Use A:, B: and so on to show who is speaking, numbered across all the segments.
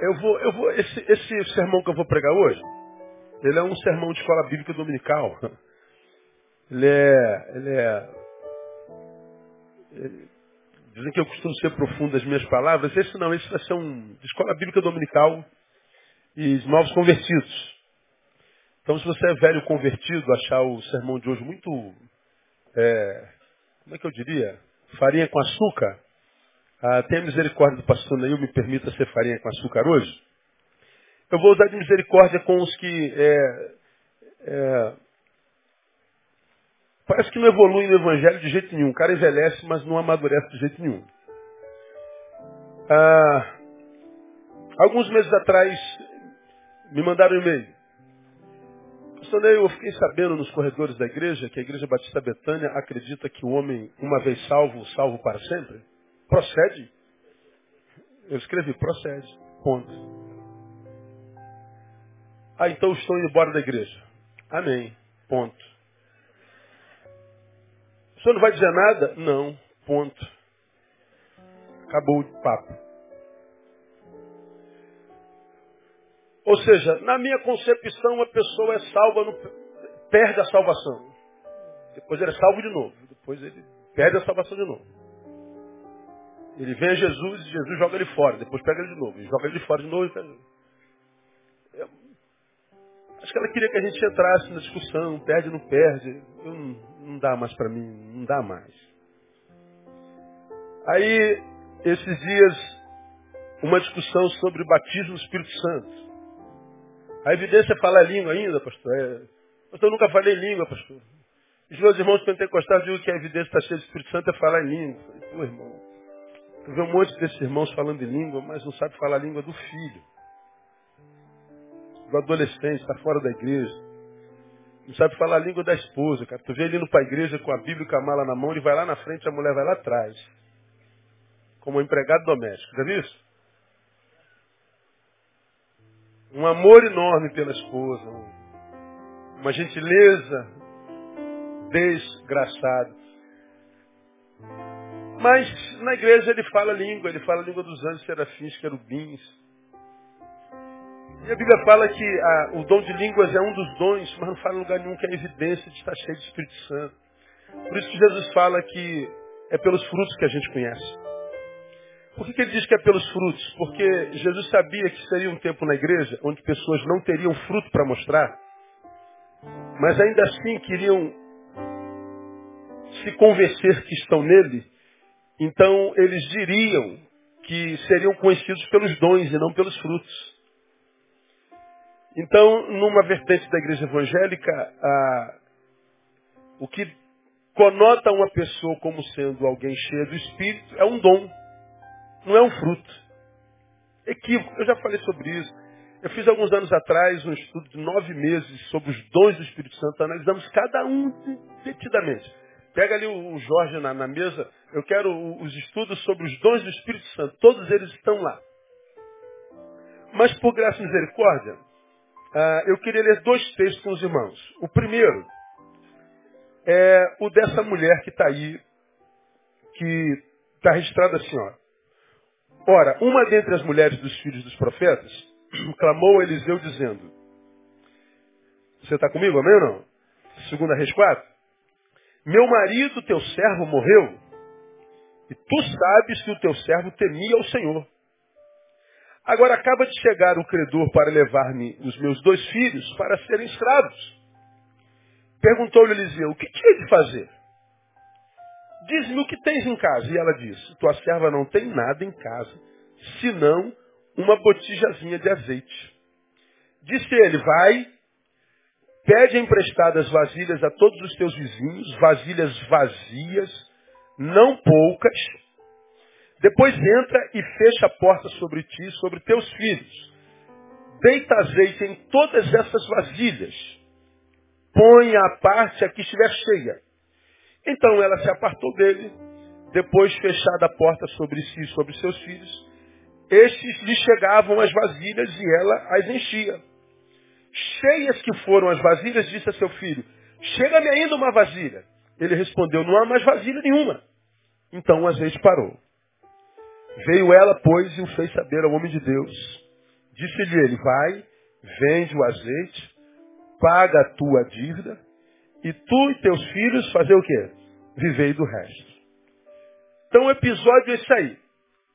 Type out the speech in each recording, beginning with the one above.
A: Eu vou, eu vou, esse, esse sermão que eu vou pregar hoje, ele é um sermão de escola bíblica dominical. Ele é, ele é, ele- dizem que eu costumo ser profundo nas minhas palavras. Esse não, esse vai ser um de escola bíblica dominical e novos convertidos. Então, se você é velho convertido, achar o sermão de hoje muito, é, como é que eu diria, farinha com açúcar, ah, tenha misericórdia do pastor Neil, me permita ser farinha com açúcar hoje. Eu vou usar de misericórdia com os que é, é, parece que não evoluem no evangelho de jeito nenhum. O cara envelhece, mas não amadurece de jeito nenhum. Ah, alguns meses atrás, me mandaram um e-mail. Pastor Neil, eu fiquei sabendo nos corredores da igreja que a Igreja Batista Betânia acredita que o homem, uma vez salvo, salvo para sempre. Procede? Eu escrevi, procede. Ponto. Ah, então estou indo embora da igreja. Amém. Ponto. O senhor não vai dizer nada? Não. Ponto. Acabou o papo. Ou seja, na minha concepção, a pessoa é salva, no, perde a salvação. Depois ele é salvo de novo. Depois ele perde a salvação de novo. Ele vem a Jesus e Jesus joga ele fora. Depois pega ele de novo. Ele joga ele de fora de novo e pega ele. Eu- Acho que ela queria que a gente entrasse na discussão, perde, não perde. Eu não, não dá mais para mim, não dá mais. Aí, esses dias, uma discussão sobre batismo do Espírito Santo. A evidência é falar língua ainda, pastor. É, pastor, eu nunca falei língua, pastor. Os meus irmãos pentecostais dizem que a evidência está cheia do Espírito Santo é falar em língua. Irmão, tu vê um monte desses irmãos falando em língua, mas não sabe falar a língua do filho, do adolescente, está fora da igreja. Não sabe falar a língua da esposa, cara. Tu vê ele indo para a igreja com a Bíblia e com a mala na mão, ele vai lá na frente, a mulher vai lá atrás. Como um empregado doméstico. Já viu isso? Um amor enorme pela esposa. um- Uma gentileza desgraçada. Mas na igreja ele fala a língua, ele fala a língua dos anjos, serafins, querubins. E a Bíblia fala que ah, o dom de línguas é um dos dons, mas não fala em lugar nenhum que é evidência de estar cheio de Espírito Santo. Por isso que Jesus fala que é pelos frutos que a gente conhece. Por que, que ele diz que é pelos frutos? Porque Jesus sabia que seria um tempo na igreja onde pessoas não teriam fruto para mostrar, mas ainda assim queriam se convencer que estão nele. Então eles diriam que seriam conhecidos pelos dons e não pelos frutos. Então, numa vertente da igreja evangélica, a- o que conota uma pessoa como sendo alguém cheia do Espírito é um dom, não é um fruto. Equívoco, eu já falei sobre isso. Eu fiz alguns anos atrás um estudo de nove meses sobre os dons do Espírito Santo. Analisamos cada um detidamente. Pega ali o Jorge na, na mesa. Eu quero os estudos sobre os dons do Espírito Santo. Todos eles estão lá. Mas por graça e misericórdia, ah, eu queria ler dois textos com os irmãos. O primeiro é o dessa mulher que está aí, que está registrada assim, ó. Ora, uma dentre as mulheres dos filhos dos profetas clamou a Eliseu dizendo, você está comigo, amém ou não? Segunda Reis 4. Meu marido, teu servo, morreu, e tu sabes que o teu servo temia o Senhor. Agora acaba de chegar o credor para levar-me os meus dois filhos para serem escravos. Perguntou-lhe Eliseu, o que tinha de fazer? Diz-me o que tens em casa. E ela disse, tua serva não tem nada em casa, senão uma botijazinha de azeite. Disse ele, vai, pede emprestadas vasilhas a todos os teus vizinhos, vasilhas vazias, não poucas. Depois entra e fecha a porta sobre ti e sobre teus filhos. Deita azeite em todas essas vasilhas. Põe à parte a que estiver cheia. Então ela se apartou dele, depois fechada a porta sobre si e sobre seus filhos. Estes lhe chegavam as vasilhas e ela as enchia. Cheias que foram as vasilhas, disse a seu filho, chega-me ainda uma vasilha. Ele respondeu, não há mais vasilha nenhuma. Então o azeite parou. Veio ela, pois, e o fez saber ao homem de Deus. Disse-lhe ele, vai, vende o azeite, paga a tua dívida, e tu e teus filhos fazer o quê? Vivei do resto. Então o episódio é esse aí.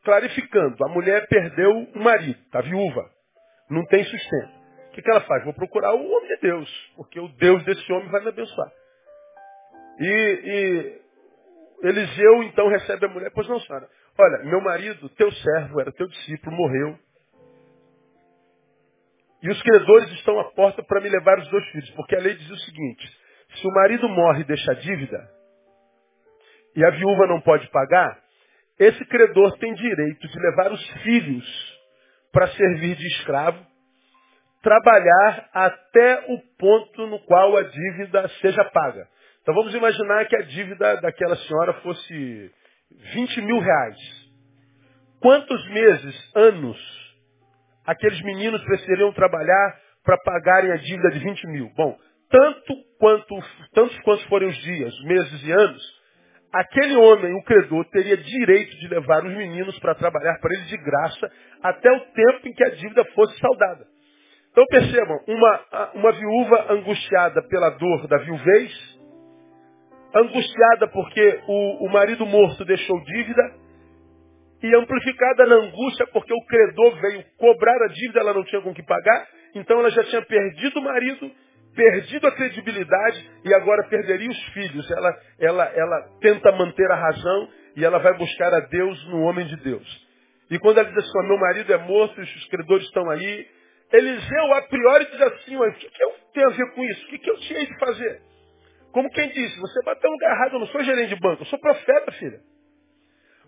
A: Clarificando, a mulher perdeu o marido, está viúva, não tem sustento. Que, que ela faz? Vou procurar o homem de Deus, porque o Deus desse homem vai me abençoar. E, e Eliseu então recebe a mulher, pois não, senhora. Olha, meu marido, teu servo, era teu discípulo, morreu. E os credores estão à porta para me levar os dois filhos, porque a lei diz o seguinte: se o marido morre e deixa dívida, e a viúva não pode pagar, esse credor tem direito de levar os filhos para servir de escravo, trabalhar até o ponto no qual a dívida seja paga. Então vamos imaginar que a dívida daquela senhora fosse 20 mil reais. Quantos meses, anos, aqueles meninos precisariam trabalhar para pagarem a dívida de 20 mil? Bom, tanto quanto, tantos quantos forem os dias, meses e anos, aquele homem, o credor, teria direito de levar os meninos para trabalhar para ele de graça até o tempo em que a dívida fosse saldada. Então percebam, uma, uma viúva angustiada pela dor da viuvez, angustiada porque o, o marido morto deixou dívida, e amplificada na angústia porque o credor veio cobrar a dívida, ela não tinha com que pagar, então ela já tinha perdido o marido, perdido a credibilidade e agora perderia os filhos. Ela, ela, ela tenta manter a razão e ela vai buscar a Deus no homem de Deus. E quando ela diz assim, meu marido é morto, os credores estão aí, Eliseu a priori diz assim, o que, que eu tenho a ver com isso? O que, que eu tinha de fazer? Como quem disse, você bateu no lugar errado, eu não sou gerente de banco, eu sou profeta, filha.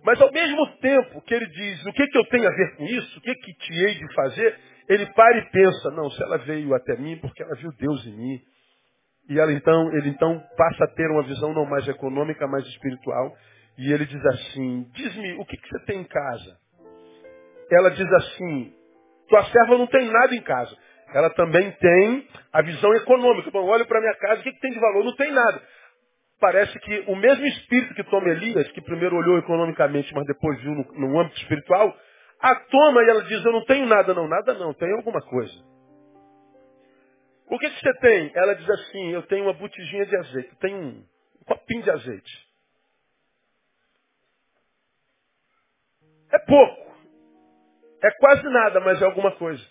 A: Mas ao mesmo tempo que ele diz, o que, que eu tenho a ver com isso? O que, que te hei de fazer? Ele para e pensa, não, se ela veio até mim porque ela viu Deus em mim. E ela então, ele então passa a ter uma visão não mais econômica, mais espiritual. E ele diz assim, diz-me, o que, que você tem em casa? Ela diz assim, tua serva não tem nada em casa ela também tem a visão econômica. Bom, olho para minha casa, o que, que tem de valor? Não tem nada. Parece que o mesmo espírito que toma Elias, que primeiro olhou economicamente, mas depois viu no, no âmbito espiritual, a toma e ela diz, eu não tenho nada, não, nada não, tem alguma coisa. O que, que você tem? Ela diz assim, eu tenho uma botijinha de azeite, tenho um copinho de azeite. É pouco. É quase nada, mas é alguma coisa.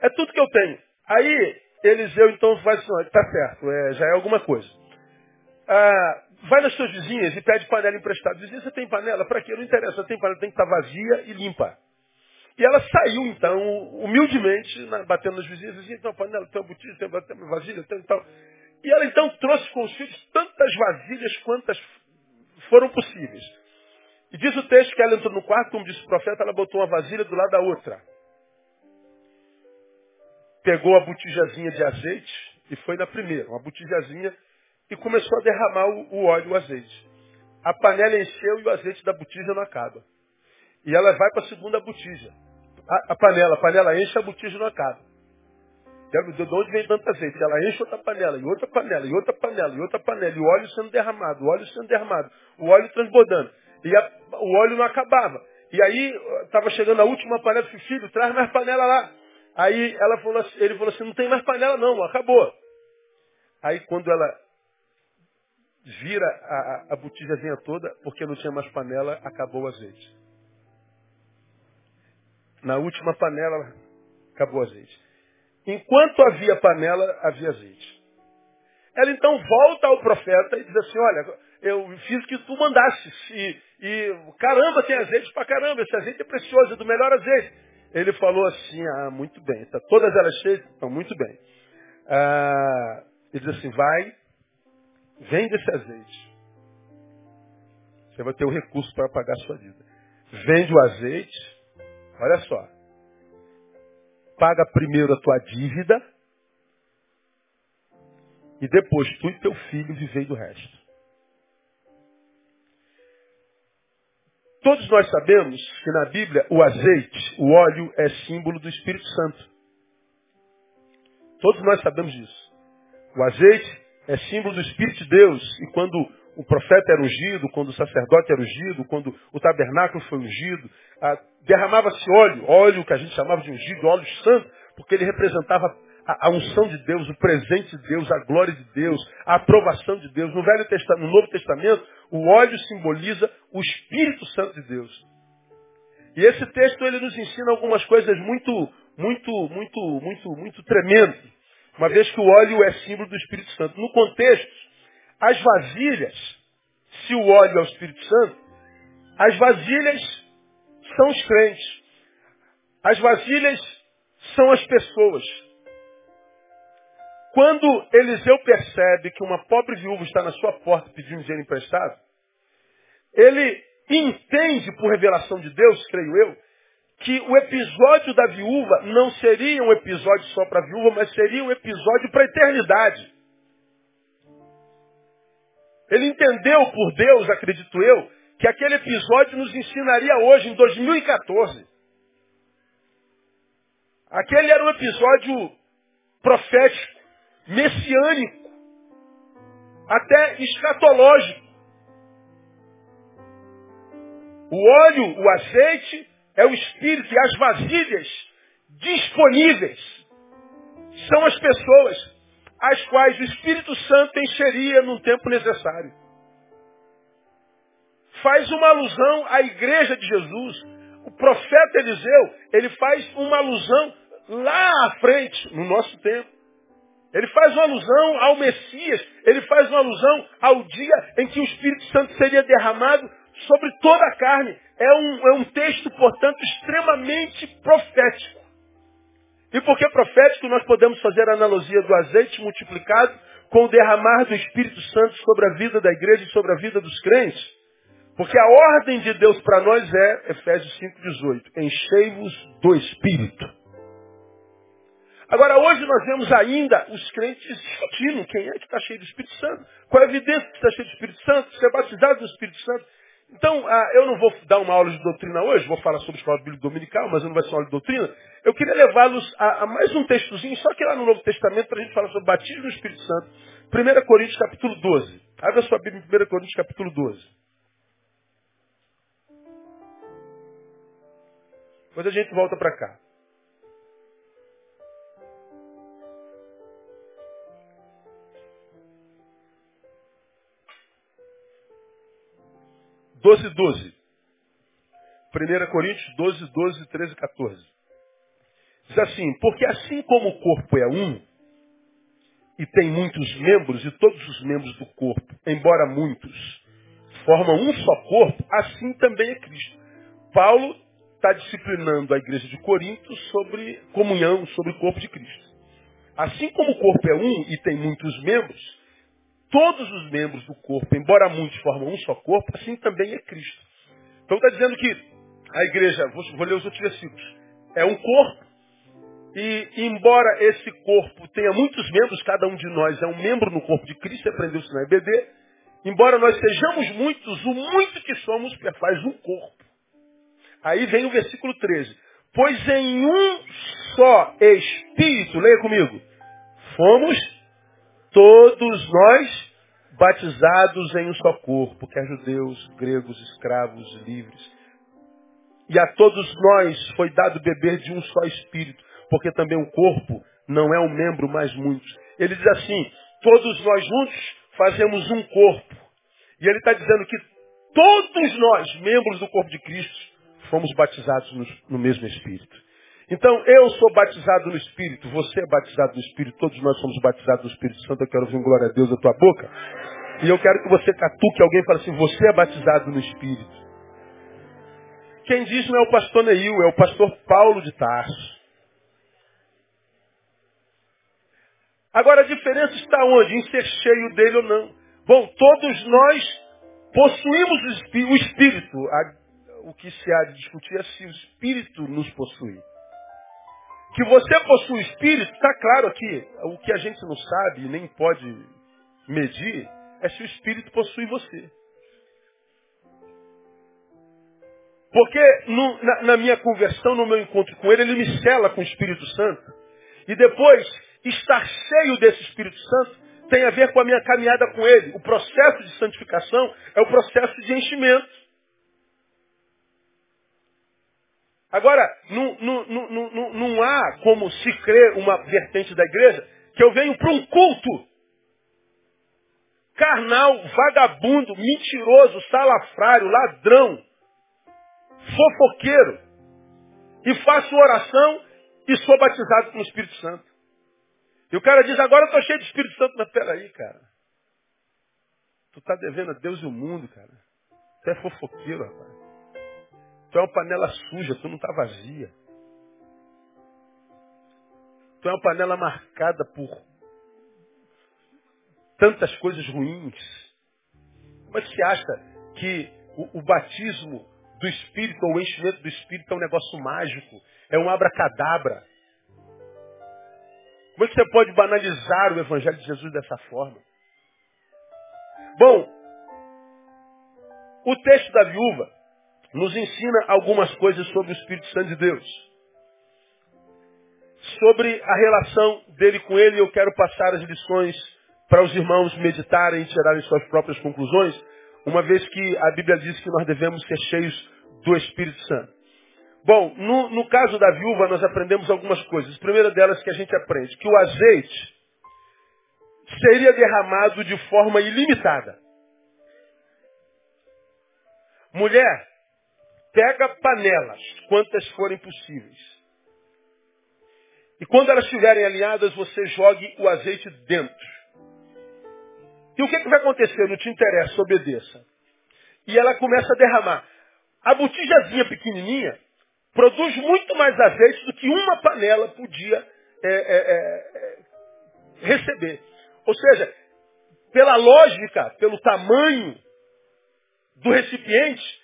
A: É tudo que eu tenho. Aí, Eliseu então faz assim, tá certo, é, já é alguma coisa. Ah, vai nas suas vizinhas e pede panela emprestada. Vizinha, você tem panela? Para quê? Não interessa, tem panela, tem que estar vazia e limpa. E ela saiu, então, humildemente, batendo nas vizinhas, vizinha, tem panela, tem uma botija, tem uma vasilha, tem tal. E ela então trouxe com os filhos tantas vasilhas quantas foram possíveis. E diz o texto que ela entrou no quarto, como disse o profeta, ela botou uma vasilha do lado da outra pegou a botijazinha de azeite e foi na primeira, uma botijazinha, e começou a derramar o, o óleo o azeite. A panela encheu e o azeite da botija não acaba. E ela vai para a segunda botija. A, a, panela, a panela enche, a botija não acaba. E de onde vem tanto azeite? Ela enche outra panela, e outra panela, e outra panela, e outra panela, e o óleo sendo derramado, o óleo sendo derramado, o óleo transbordando. E a, o óleo não acabava. E aí estava chegando a última panela, disse, filho, traz mais panela lá. Aí ela falou, assim, ele falou assim, não tem mais panela não, acabou. Aí quando ela vira a, a, a botijazinha toda, porque não tinha mais panela, acabou o azeite. Na última panela, acabou o azeite. Enquanto havia panela, havia azeite. Ela então volta ao profeta e diz assim, olha, eu fiz o que tu mandaste. E, e caramba, tem azeite pra caramba, esse azeite é precioso, é do melhor azeite. Ele falou assim, ah, muito bem, tá, todas elas cheias, estão muito bem. Ah, ele diz assim, vai, vende esse azeite. Você vai ter o recurso para pagar a sua dívida. Vende o azeite, olha só. Paga primeiro a tua dívida e depois tu e teu filho vivei do resto. Todos nós sabemos que na Bíblia o azeite, o óleo, é símbolo do Espírito Santo. Todos nós sabemos disso. O azeite é símbolo do Espírito de Deus. E quando o profeta era ungido, quando o sacerdote era ungido, quando o tabernáculo foi ungido, ah, derramava-se óleo, óleo que a gente chamava de ungido, óleo santo, porque ele representava a, unção de Deus, o presente de Deus, a glória de Deus, a aprovação de Deus. No, Velho Testamento, no Novo Testamento, o óleo simboliza o Espírito Santo de Deus. E esse texto ele nos ensina algumas coisas muito, muito, muito, muito, muito tremendas. Uma vez que o óleo é símbolo do Espírito Santo. No contexto, as vasilhas, se o óleo é o Espírito Santo, as vasilhas são os crentes. As vasilhas são as pessoas. Quando Eliseu percebe que uma pobre viúva está na sua porta pedindo dinheiro emprestado, ele entende, por revelação de Deus, creio eu, que o episódio da viúva não seria um episódio só para a viúva, mas seria um episódio para a eternidade. Ele entendeu por Deus, acredito eu, que aquele episódio nos ensinaria hoje, em 2014. Aquele era um episódio profético, messiânico, até escatológico. O óleo, o azeite, é o Espírito e as vasilhas disponíveis são as pessoas as quais o Espírito Santo encheria num tempo necessário. Faz uma alusão à igreja de Jesus. O profeta Eliseu, ele faz uma alusão lá à frente, no nosso tempo. Ele faz uma alusão ao Messias, ele faz uma alusão ao dia em que o Espírito Santo seria derramado sobre toda a carne. É um, é um texto, portanto, extremamente profético. E por que profético nós podemos fazer a analogia do azeite multiplicado com o derramar do Espírito Santo sobre a vida da igreja e sobre a vida dos crentes? Porque a ordem de Deus para nós é, Efésios 5,18, enchei-vos do Espírito. Agora, hoje nós vemos ainda os crentes discutindo quem é que está cheio do Espírito Santo. Qual é a evidência que está cheio do Espírito Santo? Ser batizado no Espírito Santo. Então, ah, eu não vou dar uma aula de doutrina hoje, vou falar sobre escola bíblica dominical, mas não vai ser uma aula de doutrina. Eu queria levá-los a, mais um textozinho, só que lá no Novo Testamento, para a gente falar sobre batismo no Espírito Santo. 1 Coríntios capítulo 12. Abra sua Bíblia em 1 Coríntios capítulo 12. Depois a gente volta para cá. 12, 12. 1 Coríntios 12, 12, 13, 14. Diz assim, porque assim como o corpo é um, e tem muitos membros, e todos os membros do corpo, embora muitos, formam um só corpo, assim também é Cristo. Paulo está disciplinando a igreja de Corinto sobre comunhão, sobre o corpo de Cristo. Assim como o corpo é um e tem muitos membros, todos os membros do corpo, embora muitos formam um só corpo, assim também é Cristo. Então está dizendo que a igreja, vou, vou ler os outros versículos, é um corpo, e embora esse corpo tenha muitos membros, cada um de nós é um membro no corpo de Cristo, aprendeu-se na EBD, embora nós sejamos muitos, o muito que somos faz um corpo. Aí vem o versículo 13. Pois em um só Espírito, leia comigo, fomos todos nós batizados em um só corpo, quer judeus, gregos, escravos, livres. E a todos nós foi dado beber de um só espírito, porque também o corpo não é um membro, mas muitos. Ele diz assim, todos nós juntos fazemos um corpo. E ele está dizendo que todos nós, membros do corpo de Cristo, fomos batizados no, no mesmo Espírito. Então, eu sou batizado no Espírito, você é batizado no Espírito, todos nós somos batizados no Espírito Santo. Eu quero ouvir glória a Deus da tua boca. E eu quero que você catuque alguém e fale assim, você é batizado no Espírito. Quem diz não é o pastor Neil, é o pastor Paulo de Tarso. Agora a diferença está onde? Em ser cheio dele ou não. Bom, todos nós possuímos o Espírito. O que se há de discutir é se o Espírito nos possui. Que você possui o Espírito, está claro aqui. O que a gente não sabe nem pode medir é se o Espírito possui você. Porque no, na, na, minha conversão, no meu encontro com Ele, Ele me com o Espírito Santo. E depois, estar cheio desse Espírito Santo tem a ver com a minha caminhada com Ele. O processo de santificação é o processo de enchimento. Agora, não, há como se crer uma vertente da igreja que eu venho para um culto carnal, vagabundo, mentiroso, salafrário, ladrão, fofoqueiro, e faço oração e sou batizado com o Espírito Santo. E o cara diz, agora eu estou cheio de Espírito Santo. Mas peraí, cara. Tu está devendo a Deus e o mundo, cara. Tu é fofoqueiro, rapaz. Tu é uma panela suja, tu não está vazia. Tu é uma panela marcada por tantas coisas ruins. Como é que você acha que o, o batismo do Espírito, ou o enchimento do Espírito é um negócio mágico? É um abracadabra. Como é que você pode banalizar o Evangelho de Jesus dessa forma? Bom, o texto da viúva nos ensina algumas coisas sobre o Espírito Santo de Deus. Sobre a relação dele com ele, eu quero passar as lições para os irmãos meditarem e tirarem suas próprias conclusões, uma vez que a Bíblia diz que nós devemos ser cheios do Espírito Santo. Bom, no, no caso da viúva, nós aprendemos algumas coisas. A primeira delas que a gente aprende, que o azeite seria derramado de forma ilimitada. Mulher, pega panelas, quantas forem possíveis. E quando elas estiverem alinhadas, você jogue o azeite dentro. E o que, que vai acontecer? Não te interessa, obedeça. E ela começa a derramar. A botijazinha pequenininha produz muito mais azeite do que uma panela podia é, é, é, é, receber. Ou seja, pela lógica, pelo tamanho do recipiente,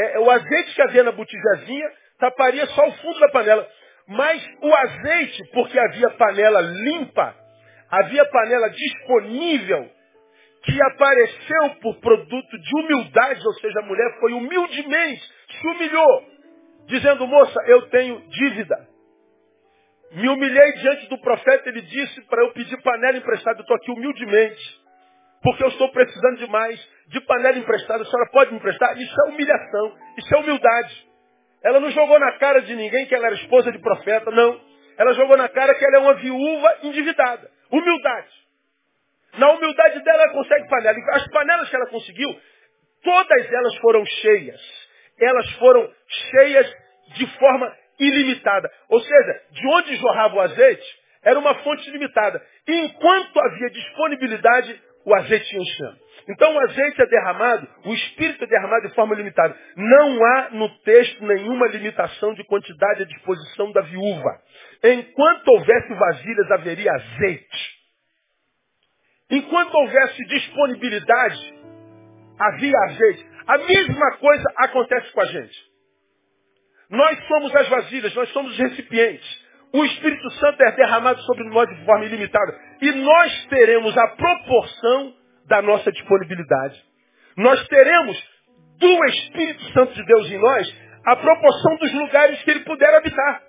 A: é, o azeite que havia na botijazinha taparia só o fundo da panela. Mas o azeite, porque havia panela limpa, havia panela disponível, que apareceu por produto de humildade, ou seja, a mulher foi humildemente, se humilhou, dizendo, moça, eu tenho dívida. Me humilhei diante do profeta, ele disse para eu pedir panela emprestada, eu estou aqui humildemente, porque eu estou precisando demais de panela emprestada, a senhora pode me emprestar? Isso é humilhação, isso é humildade. Ela não jogou na cara de ninguém que ela era esposa de profeta, não. Ela jogou na cara que ela é uma viúva endividada. Humildade. Na humildade dela, ela consegue panela. As panelas que ela conseguiu, todas elas foram cheias. Elas foram cheias de forma ilimitada. Ou seja, de onde jorrava o azeite, era uma fonte limitada. E enquanto havia disponibilidade, o azeite ia enchendo. Então o azeite é derramado, o Espírito é derramado de forma limitada. Não há no texto nenhuma limitação de quantidade à disposição da viúva. Enquanto houvesse vasilhas, haveria azeite. Enquanto houvesse disponibilidade, havia azeite. A mesma coisa acontece com a gente. Nós somos as vasilhas, nós somos os recipientes. O Espírito Santo é derramado sobre nós de forma ilimitada. E nós teremos a proporção da nossa disponibilidade. Nós teremos do Espírito Santo de Deus em nós a proporção dos lugares que ele puder habitar.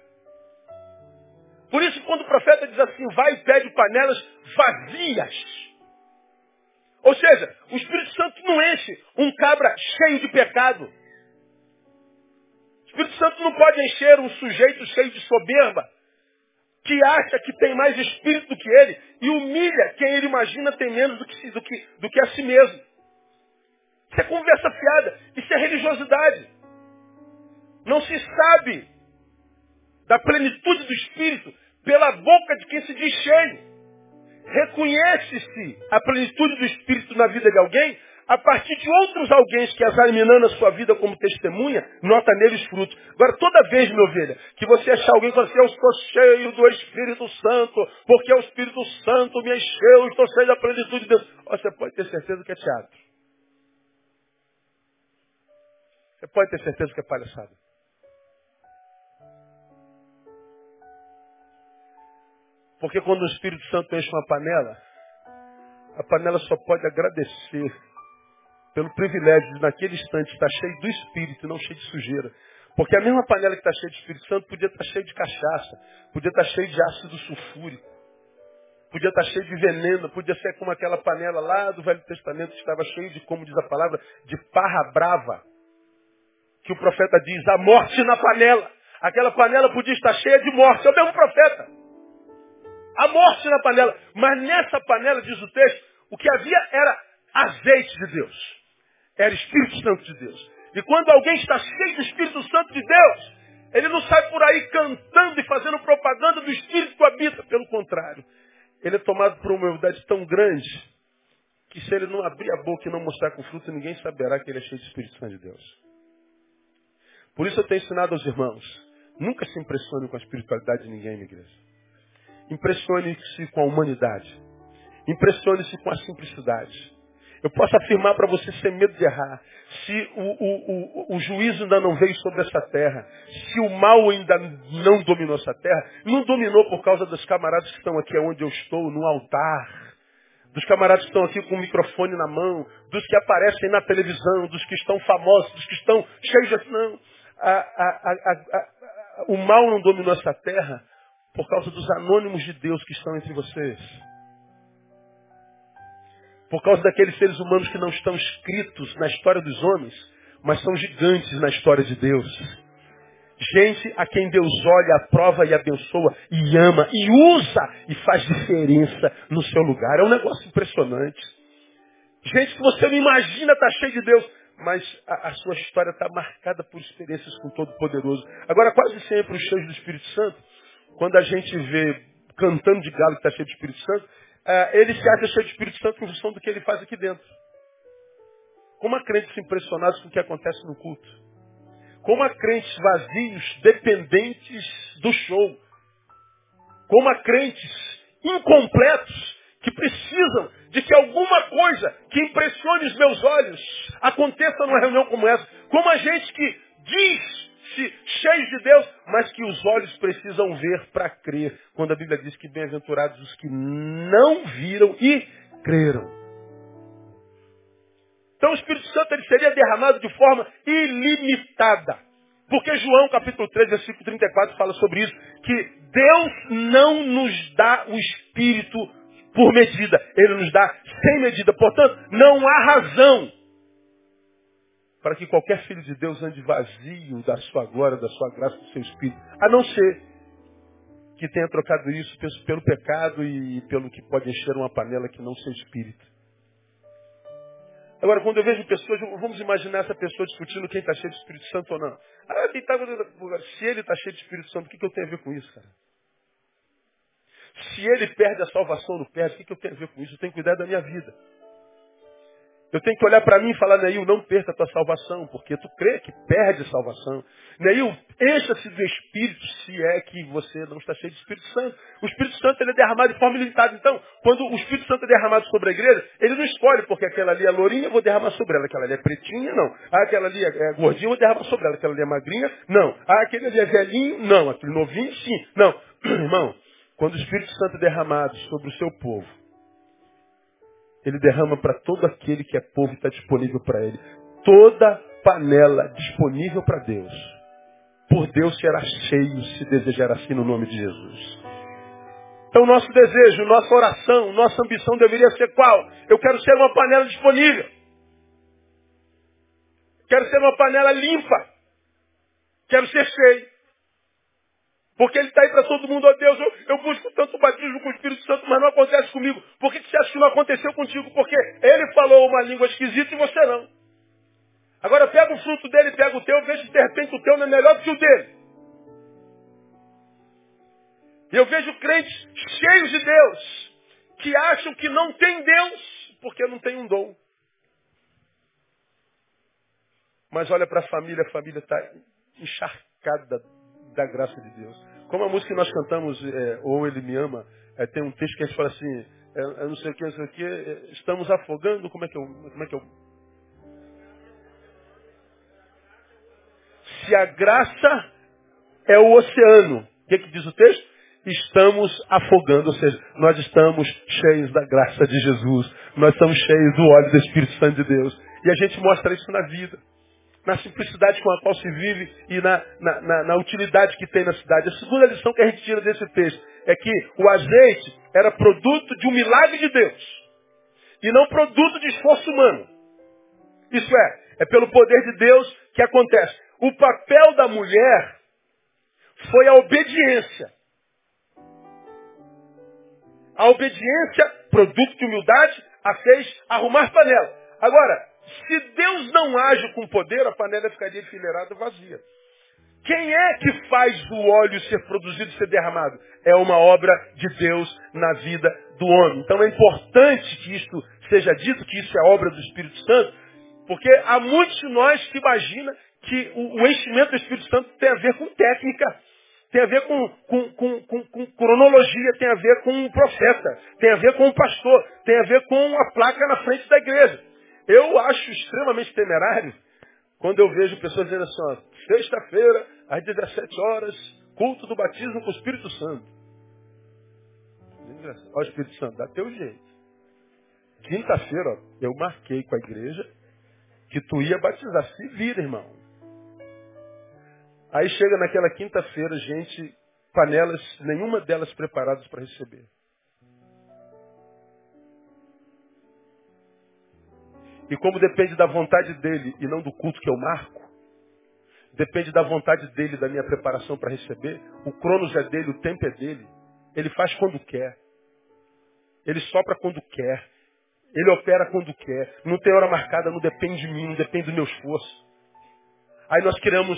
A: Por isso, quando o profeta diz assim, vai e pede panelas vazias. Ou seja, o Espírito Santo não enche um cabra cheio de pecado. O Espírito Santo não pode encher um sujeito cheio de soberba, que acha que tem mais espírito do que ele e humilha quem ele imagina tem menos do que, do que, do que a si mesmo. Isso é conversa fiada, isso é religiosidade. Não se sabe da plenitude do Espírito pela boca de quem se diz cheio. Reconhece-se a plenitude do Espírito na vida de alguém a partir de outros alguém que examinando a sua vida como testemunha, nota neles frutos. Agora, toda vez, meu ovelha, que você achar alguém que assim, eu estou cheio do Espírito Santo, porque o Espírito Santo me encheu, estou cheio da plenitude de Deus. Você pode ter certeza que é teatro. Você pode ter certeza que é palhaçada. Porque quando o Espírito Santo enche uma panela, a panela só pode agradecer pelo privilégio de naquele instante estar cheio do Espírito e não cheio de sujeira. Porque a mesma panela que está cheia de Espírito Santo podia estar cheia de cachaça, podia estar cheia de ácido sulfúrico. podia estar cheio de veneno, podia ser como aquela panela lá do Velho Testamento que estava cheio de, como diz a palavra, de parra brava. Que o profeta diz, a morte na panela. Aquela panela podia estar cheia de morte. É o mesmo profeta. A morte na panela. Mas nessa panela, diz o texto, o que havia era azeite de Deus. Era Espírito Santo de Deus. E quando alguém está cheio do Espírito Santo de Deus, ele não sai por aí cantando e fazendo propaganda do Espírito que habita. Pelo contrário, ele é tomado por uma humildade tão grande que se ele não abrir a boca e não mostrar com fruto, ninguém saberá que ele é cheio do Espírito Santo de Deus. Por isso eu tenho ensinado aos irmãos, nunca se impressione com a espiritualidade de ninguém na igreja. Impressione-se com a humanidade. Impressione-se com a simplicidade. Eu posso afirmar para você sem medo de errar. Se o, o, o, o, juízo ainda não veio sobre essa terra, se o mal ainda não dominou essa terra, não dominou por causa dos camaradas que estão aqui onde eu estou, no altar, dos camaradas que estão aqui com o microfone na mão, dos que aparecem na televisão, dos que estão famosos, dos que estão cheios de... Não. A, a, a, o mal não dominou essa terra por causa dos anônimos de Deus que estão entre vocês. Por causa daqueles seres humanos que não estão escritos na história dos homens, mas são gigantes na história de Deus. Gente a quem Deus olha, aprova e abençoa, e ama, e usa, e faz diferença no seu lugar. É um negócio impressionante. Gente que você não imagina está cheio de Deus, mas a, a sua história está marcada por experiências com Todo-Poderoso. Agora, quase sempre os cheios do Espírito Santo, quando a gente vê cantando de galo que está cheio do Espírito Santo, ele se acha cheio de Espírito Santo em função do que ele faz aqui dentro. Como há crentes impressionados com o que acontece no culto. Como há crentes vazios, dependentes do show. Como há crentes incompletos que precisam de que alguma coisa que impressione os meus olhos aconteça numa reunião como essa. Como a gente que diz se cheios de Deus, mas que os olhos precisam ver para crer. Quando a Bíblia diz que bem-aventurados os que não viram e creram. Então o Espírito Santo ele seria derramado de forma ilimitada. Porque João capítulo 3, versículo 34 fala sobre isso, que Deus não nos dá o Espírito por medida, Ele nos dá sem medida. Portanto, não há razão para que qualquer filho de Deus ande vazio da sua glória, da sua graça, do seu espírito. A não ser que tenha trocado isso pelo pecado e pelo que pode encher uma panela que não seu espírito. Agora, quando eu vejo pessoas, vamos imaginar essa pessoa discutindo quem está cheio de Espírito Santo ou não. Ah, tá, se ele está cheio de Espírito Santo, o que, que eu tenho a ver com isso, cara? Se ele perde a salvação no perde, o que, que eu tenho a ver com isso? Eu tenho que cuidar da minha vida. Eu tenho que olhar para mim e falar, Neil, não perca a tua salvação, porque tu crê que perde salvação. Neil, encha-se do Espírito se é que você não está cheio de Espírito Santo. O Espírito Santo ele é derramado de forma limitada. Então, quando o Espírito Santo é derramado sobre a igreja, ele não escolhe, porque aquela ali é lourinha, eu vou derramar sobre ela. Aquela ali é pretinha, não. Ah, aquela ali é gordinha, eu vou derramar sobre ela. Aquela ali é magrinha, não. Ah, aquele ali é velhinho, não. Aquele novinho, sim. Não. Irmão, quando o Espírito Santo é derramado sobre o seu povo, ele derrama para todo aquele que é povo e está disponível para ele. Toda panela disponível para Deus. Por Deus será cheio se desejar assim no nome de Jesus. Então nosso desejo, nossa oração, nossa ambição deveria ser qual? Eu quero ser uma panela disponível. Quero ser uma panela limpa. Quero ser cheio. Porque ele está aí para todo mundo, ó oh, Deus, eu, eu, busco tanto batismo com o Espírito Santo, mas não acontece comigo. Por que você acha que não aconteceu contigo? Porque ele falou uma língua esquisita e você não. Agora pega o fruto dele, pega o teu, veja se de repente o teu não é melhor do que o dele. E eu vejo crentes cheios de Deus, que acham que não tem Deus, porque não tem um dom. Mas olha para a família, a família está encharcada da graça de Deus. Como a música que nós cantamos, é, Ou Ele Me Ama, é, tem um texto que a gente fala assim, é, eu não sei o que, não sei o que, é, estamos afogando, como é que eu... Como é que eu... Se a graça é o oceano, o que, que diz o texto? Estamos afogando, ou seja, nós estamos cheios da graça de Jesus, nós estamos cheios do óleo do Espírito Santo de Deus. E a gente mostra isso na vida. Na simplicidade com a qual se vive e na, na, na, na utilidade que tem na cidade. A segunda lição que a gente tira desse texto é que o azeite era produto de um milagre de Deus e não produto de esforço humano. Isso é, é pelo poder de Deus que acontece. O papel da mulher foi a obediência. A obediência, produto de humildade, a fez arrumar panela. Agora, se Deus não age com poder, a panela ficaria enfileirada vazia. Quem é que faz o óleo ser produzido, ser derramado? É uma obra de Deus na vida do homem. Então é importante que isto seja dito, que isso é obra do Espírito Santo, porque há muitos de nós que imaginam que o, o enchimento do Espírito Santo tem a ver com técnica, tem a ver com, com, com, com, cronologia, tem a ver com um profeta, tem a ver com um pastor, tem a ver com a placa na frente da igreja. Eu acho extremamente temerário quando eu vejo pessoas dizendo assim, sexta-feira, às 17 horas, culto do batismo com o Espírito Santo. Ó, o Espírito Santo, dá teu jeito. Quinta-feira, eu marquei com a igreja que tu ia batizar. Se vira, irmão. Aí chega naquela quinta-feira, gente, panelas, nenhuma delas preparadas para receber. E como depende da vontade dele e não do culto que eu marco, depende da vontade dele, da minha preparação para receber, o cronos é dele, o tempo é dele. Ele faz quando quer. Ele sopra quando quer. Ele opera quando quer. Não tem hora marcada, não depende de mim, não depende do meu esforço. Aí nós criamos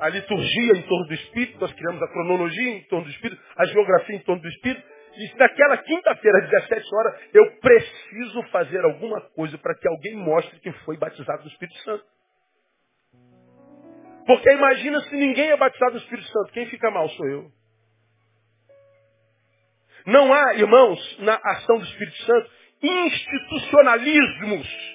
A: a liturgia em torno do Espírito, nós criamos a cronologia em torno do Espírito, a geografia em torno do Espírito, e naquela quinta-feira, às 17 horas, eu preciso fazer alguma coisa para que alguém mostre que foi batizado no Espírito Santo. Porque imagina se ninguém é batizado no Espírito Santo. Quem fica mal sou eu. Não há, irmãos, na ação do Espírito Santo, institucionalismos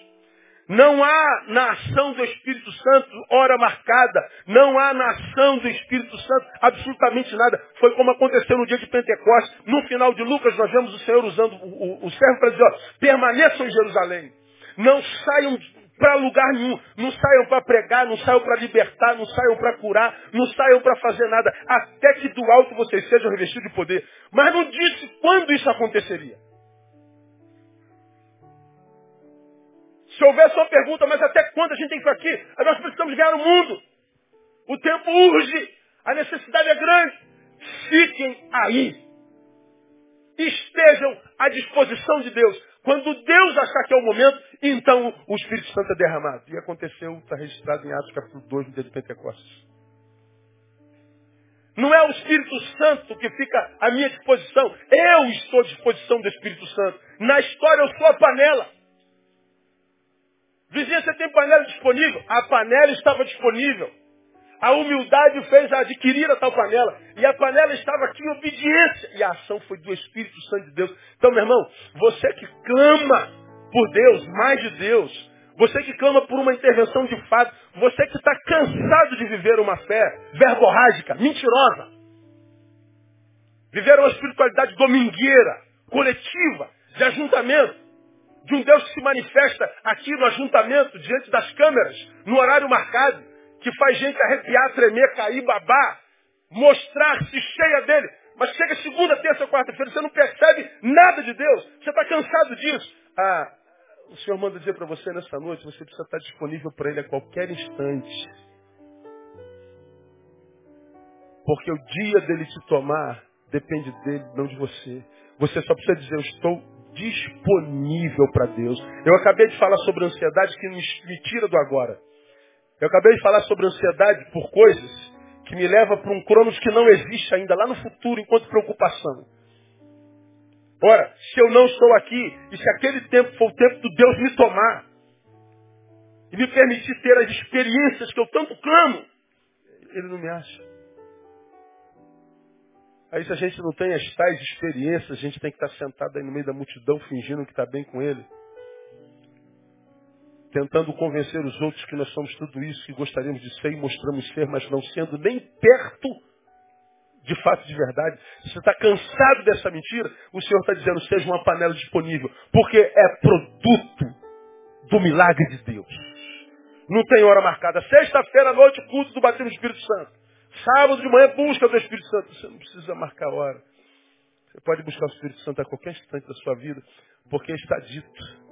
A: não há na ação do Espírito Santo hora marcada. Não há na ação do Espírito Santo absolutamente nada. Foi como aconteceu no dia de Pentecostes. No final de Lucas, nós vemos o Senhor usando o, o, o servo para dizer, ó, permaneçam em Jerusalém. Não saiam para lugar nenhum. Não saiam para pregar, não saiam para libertar, não saiam para curar, não saiam para fazer nada. Até que do alto vocês sejam revestidos de poder. Mas não disse quando isso aconteceria. Se houvesse uma pergunta, mas até quando a gente tem que ficar aqui? Nós precisamos ganhar o mundo. O tempo urge. A necessidade é grande. Fiquem aí. Estejam à disposição de Deus. Quando Deus achar que é o momento, então o Espírito Santo é derramado. E aconteceu, está registrado em Atos capítulo 2, no dia de Pentecostes. Não é o Espírito Santo que fica à minha disposição. Eu estou à disposição do Espírito Santo. Na história eu sou a panela. Vizinha, você tem panela disponível? A panela estava disponível. A humildade fez adquirir a tal panela. E a panela estava aqui em obediência. E a ação foi do Espírito Santo de Deus. Então, meu irmão, você que clama por Deus, mais de Deus, você que clama por uma intervenção de fato, você que está cansado de viver uma fé verborrágica, mentirosa, viver uma espiritualidade domingueira, coletiva, de ajuntamento, de um Deus que se manifesta aqui no ajuntamento, diante das câmeras, no horário marcado, que faz gente arrepiar, tremer, cair, babar, mostrar-se cheia dele. Mas chega segunda, terça, quarta-feira, você não percebe nada de Deus. Você está cansado disso. Ah, o Senhor manda dizer para você nessa noite, você precisa estar disponível para Ele a qualquer instante. Porque o dia dele te tomar depende dele, não de você. Você só precisa dizer, eu estou disponível para Deus. Eu acabei de falar sobre ansiedade que me, tira do agora. Eu acabei de falar sobre ansiedade por coisas que me leva para um cronos que não existe ainda lá no futuro enquanto preocupação. Ora, se eu não estou aqui e se aquele tempo for o tempo do Deus me tomar e me permitir ter as experiências que eu tanto clamo, Ele não me acha. Aí se a gente não tem as tais experiências, a gente tem que estar sentado aí no meio da multidão fingindo que está bem com ele. Tentando convencer os outros que nós somos tudo isso que gostaríamos de ser e mostramos ser, mas não sendo nem perto de fato de verdade. Você está cansado dessa mentira, o Senhor está dizendo, seja uma panela disponível. Porque é produto do milagre de Deus. Não tem hora marcada. Sexta-feira à noite, culto do batismo do Espírito Santo. Sábado de manhã, busca do Espírito Santo. Você não precisa marcar hora. Você pode buscar o Espírito Santo a qualquer instante da sua vida, porque está dito.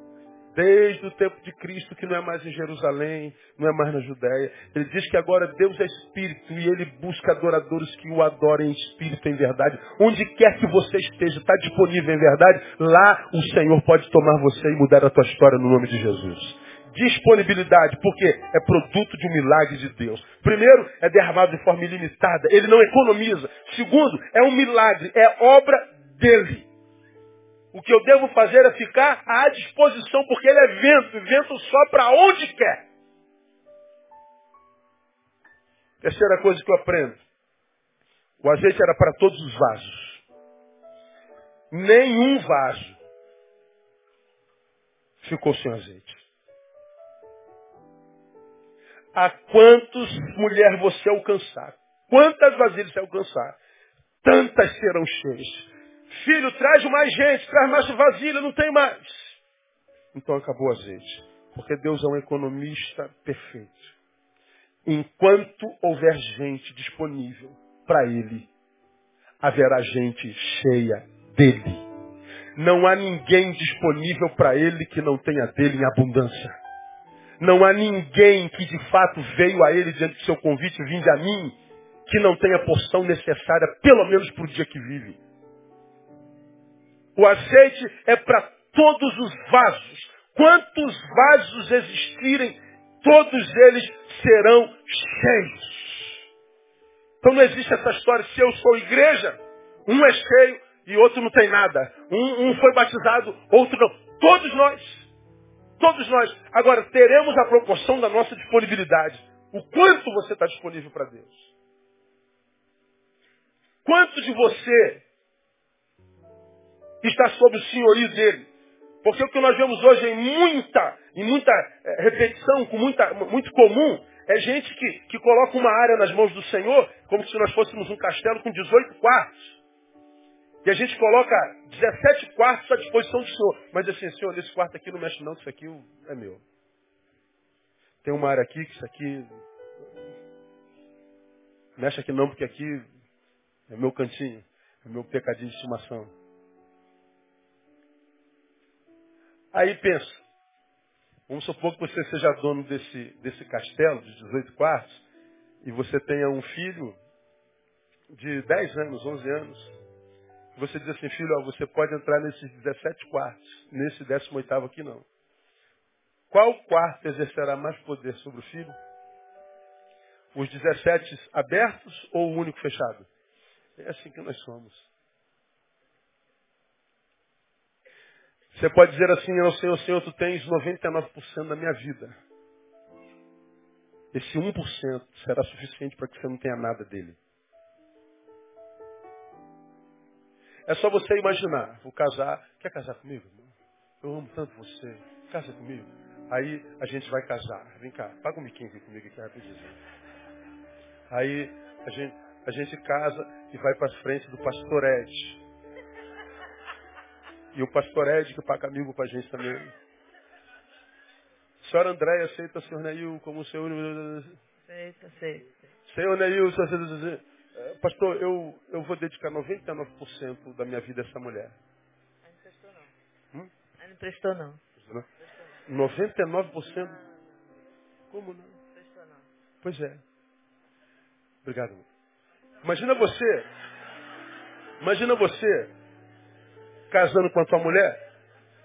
A: Desde o tempo de Cristo, que não é mais em Jerusalém, não é mais na Judéia. Ele diz que agora Deus é Espírito e Ele busca adoradores que o adorem em Espírito em verdade. Onde quer que você esteja, está disponível em verdade, lá o Senhor pode tomar você e mudar a tua história no nome de Jesus. Disponibilidade, porque é produto de um milagre de Deus. Primeiro, é derramado de forma ilimitada, ele não economiza. Segundo, é um milagre, é obra dele. O que eu devo fazer é ficar à disposição, porque ele é vento, e vento só para onde quer. Terceira coisa que eu aprendo. O azeite era para todos os vasos. Nenhum vaso ficou sem azeite. A quantos mulher você alcançar, quantas vasilhas você alcançar, tantas serão cheias. Filho, traz mais gente, traz mais vasilha, não tem mais. Então acabou o azeite. Porque Deus é um economista perfeito. Enquanto houver gente disponível para Ele, haverá gente cheia dele. Não há ninguém disponível para Ele que não tenha dele em abundância. Não há ninguém que de fato veio a Ele diante do seu convite, vinde a mim, que não tenha porção necessária, pelo menos para o dia que vive. O azeite é para todos os vasos. Quantos vasos existirem, todos eles serão cheios. Então não existe essa história, se eu sou igreja, um é cheio e outro não tem nada. Um, um foi batizado, outro não. Todos nós. Todos nós. Agora, teremos a proporção da nossa disponibilidade. O quanto você está disponível para Deus. Quanto de você está sob o senhorio dele. Porque o que nós vemos hoje em muita, em muita é, repetição, com muita, muito comum, é gente que, que coloca uma área nas mãos do Senhor, como se nós fôssemos um castelo com 18 quartos. E a gente coloca 17 quartos à disposição do Senhor. Mas assim, Senhor, nesse quarto aqui não mexe não, isso aqui é meu. Tem uma área aqui, que isso aqui. Mexe aqui não, porque aqui é meu cantinho, é meu pecadinho de estimação. Aí pensa, vamos supor que você seja dono desse, desse castelo de 18 quartos e você tenha um filho de 10 anos, 11 anos. Você diz assim, filho, ó, você pode entrar nesses 17 quartos, nesse 18 aqui não. Qual quarto exercerá mais poder sobre o filho? Os 17 abertos ou o único fechado? É assim que nós somos. Você pode dizer assim ao Senhor, Senhor, tu tens 99% da minha vida. Esse 1% será suficiente para que você não tenha nada dele. É só você imaginar, vou casar, quer casar comigo? Eu amo tanto você, casa comigo. Aí a gente vai casar. Vem cá, paga um miquinho aqui comigo aqui rapidinho. Aí a gente, a gente casa e vai para frente do pastor Ed. E o pastor Ed, que paga amigo para a gente também. Senhora Andréia, aceita o senhor Neil como seu...
B: Aceita, aceita.
A: Senhor Neil, é, pastor, eu, eu vou dedicar 99% da minha vida a essa mulher.
B: Aí não prestou não. Hum? Aí não prestou não.
A: não. 99%? Não. Como não?
B: Prestou não.
A: Pois é. Obrigado. Imagina você. Imagina você casando com a tua mulher,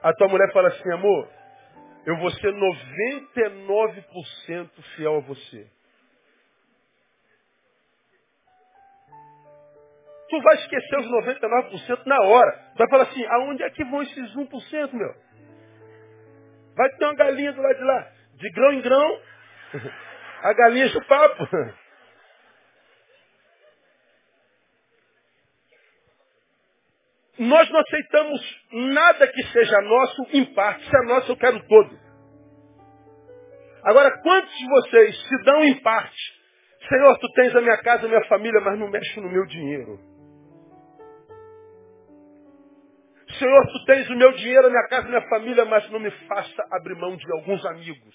A: a tua mulher fala assim, amor, eu vou ser 99% fiel a você. Tu vai esquecer os 99% na hora. Vai falar assim, aonde é que vão esses 1%, meu? Vai ter uma galinha do lado de lá. De grão em grão, a galinha enche papo. Nós não aceitamos nada que seja nosso em parte. Se é nosso, eu quero todo. Agora, quantos de vocês se dão em parte? Senhor, tu tens a minha casa, a minha família, mas não mexe no meu dinheiro. Senhor, tu tens o meu dinheiro, a minha casa, a minha família, mas não me faça abrir mão de alguns amigos.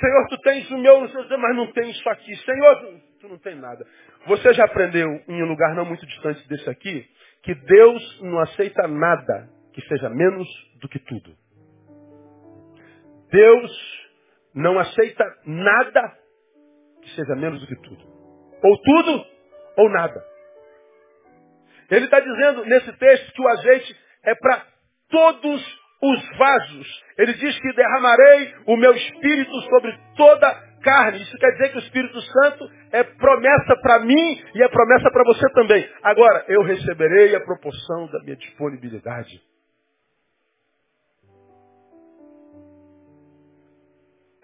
A: Senhor, tu tens o meu, mas não tem isso aqui. Senhor, tu não tem nada. Você já aprendeu em um lugar não muito distante desse aqui, que Deus não aceita nada que seja menos do que tudo. Deus não aceita nada que seja menos do que tudo. Ou tudo, ou nada. Ele está dizendo nesse texto que o azeite é para todos os vasos. Ele diz que derramarei o meu espírito sobre toda carne. Isso quer dizer que o Espírito Santo é promessa para mim e é promessa para você também. Agora, eu receberei a proporção da minha disponibilidade.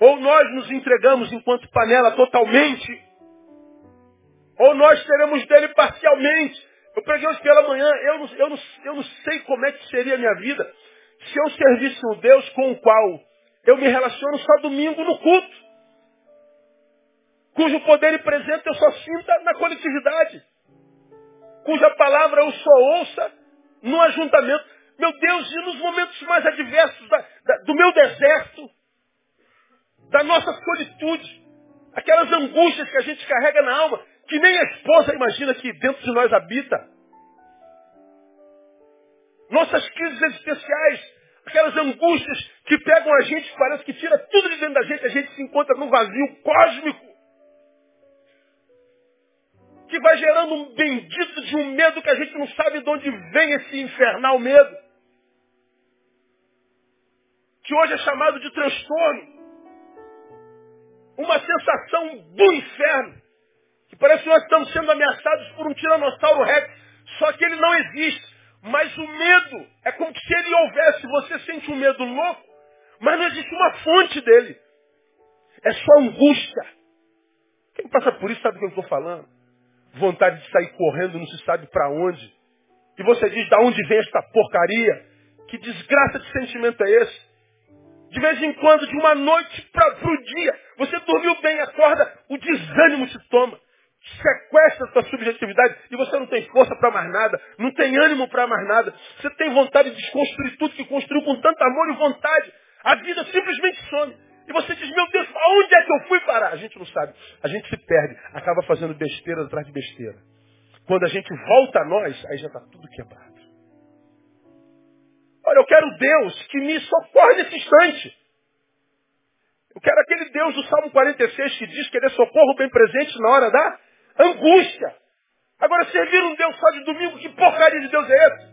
A: Ou nós nos entregamos enquanto panela totalmente, ou nós teremos dele parcialmente. Eu preguei hoje pela manhã, eu não, eu, não, eu não sei como é que seria a minha vida se eu servisse um Deus com o qual eu me relaciono só domingo no culto, cujo poder e presente eu só sinta na coletividade, cuja palavra eu só ouça no ajuntamento. Meu Deus, e nos momentos mais adversos da, da, do meu deserto, da nossa solitude, aquelas angústias que a gente carrega na alma, que nem a esposa imagina que dentro de nós habita. Nossas crises existenciais, aquelas angústias que pegam a gente, parece que tira tudo de dentro da gente, a gente se encontra num vazio cósmico. Que vai gerando um bendito de um medo que a gente não sabe de onde vem esse infernal medo. Que hoje é chamado de transtorno. Uma sensação do inferno. Que parece que nós estamos sendo ameaçados por um tiranossauro rex. Só que ele não existe. Mas o medo é como se ele houvesse. Você sente um medo louco, mas não existe uma fonte dele. É só angústia. Quem passa por isso sabe do que eu estou falando. Vontade de sair correndo, não se sabe para onde. E você diz, da onde vem esta porcaria? Que desgraça de sentimento é esse? De vez em quando, de uma noite para o dia, você dormiu bem, acorda, o desânimo se toma sequestra a sua subjetividade e você não tem força para mais nada, não tem ânimo para mais nada. Você tem vontade de desconstruir tudo que construiu com tanto amor e vontade. A vida simplesmente some. E você diz, meu Deus, aonde é que eu fui parar? A gente não sabe. A gente se perde, acaba fazendo besteira atrás de besteira. Quando a gente volta a nós, aí já está tudo quebrado. Olha, eu quero Deus que me socorre nesse instante. Eu quero aquele Deus do Salmo 46 que diz que ele é socorro bem presente na hora da Angústia. Agora, servir um Deus só de domingo, que porcaria de Deus é esse?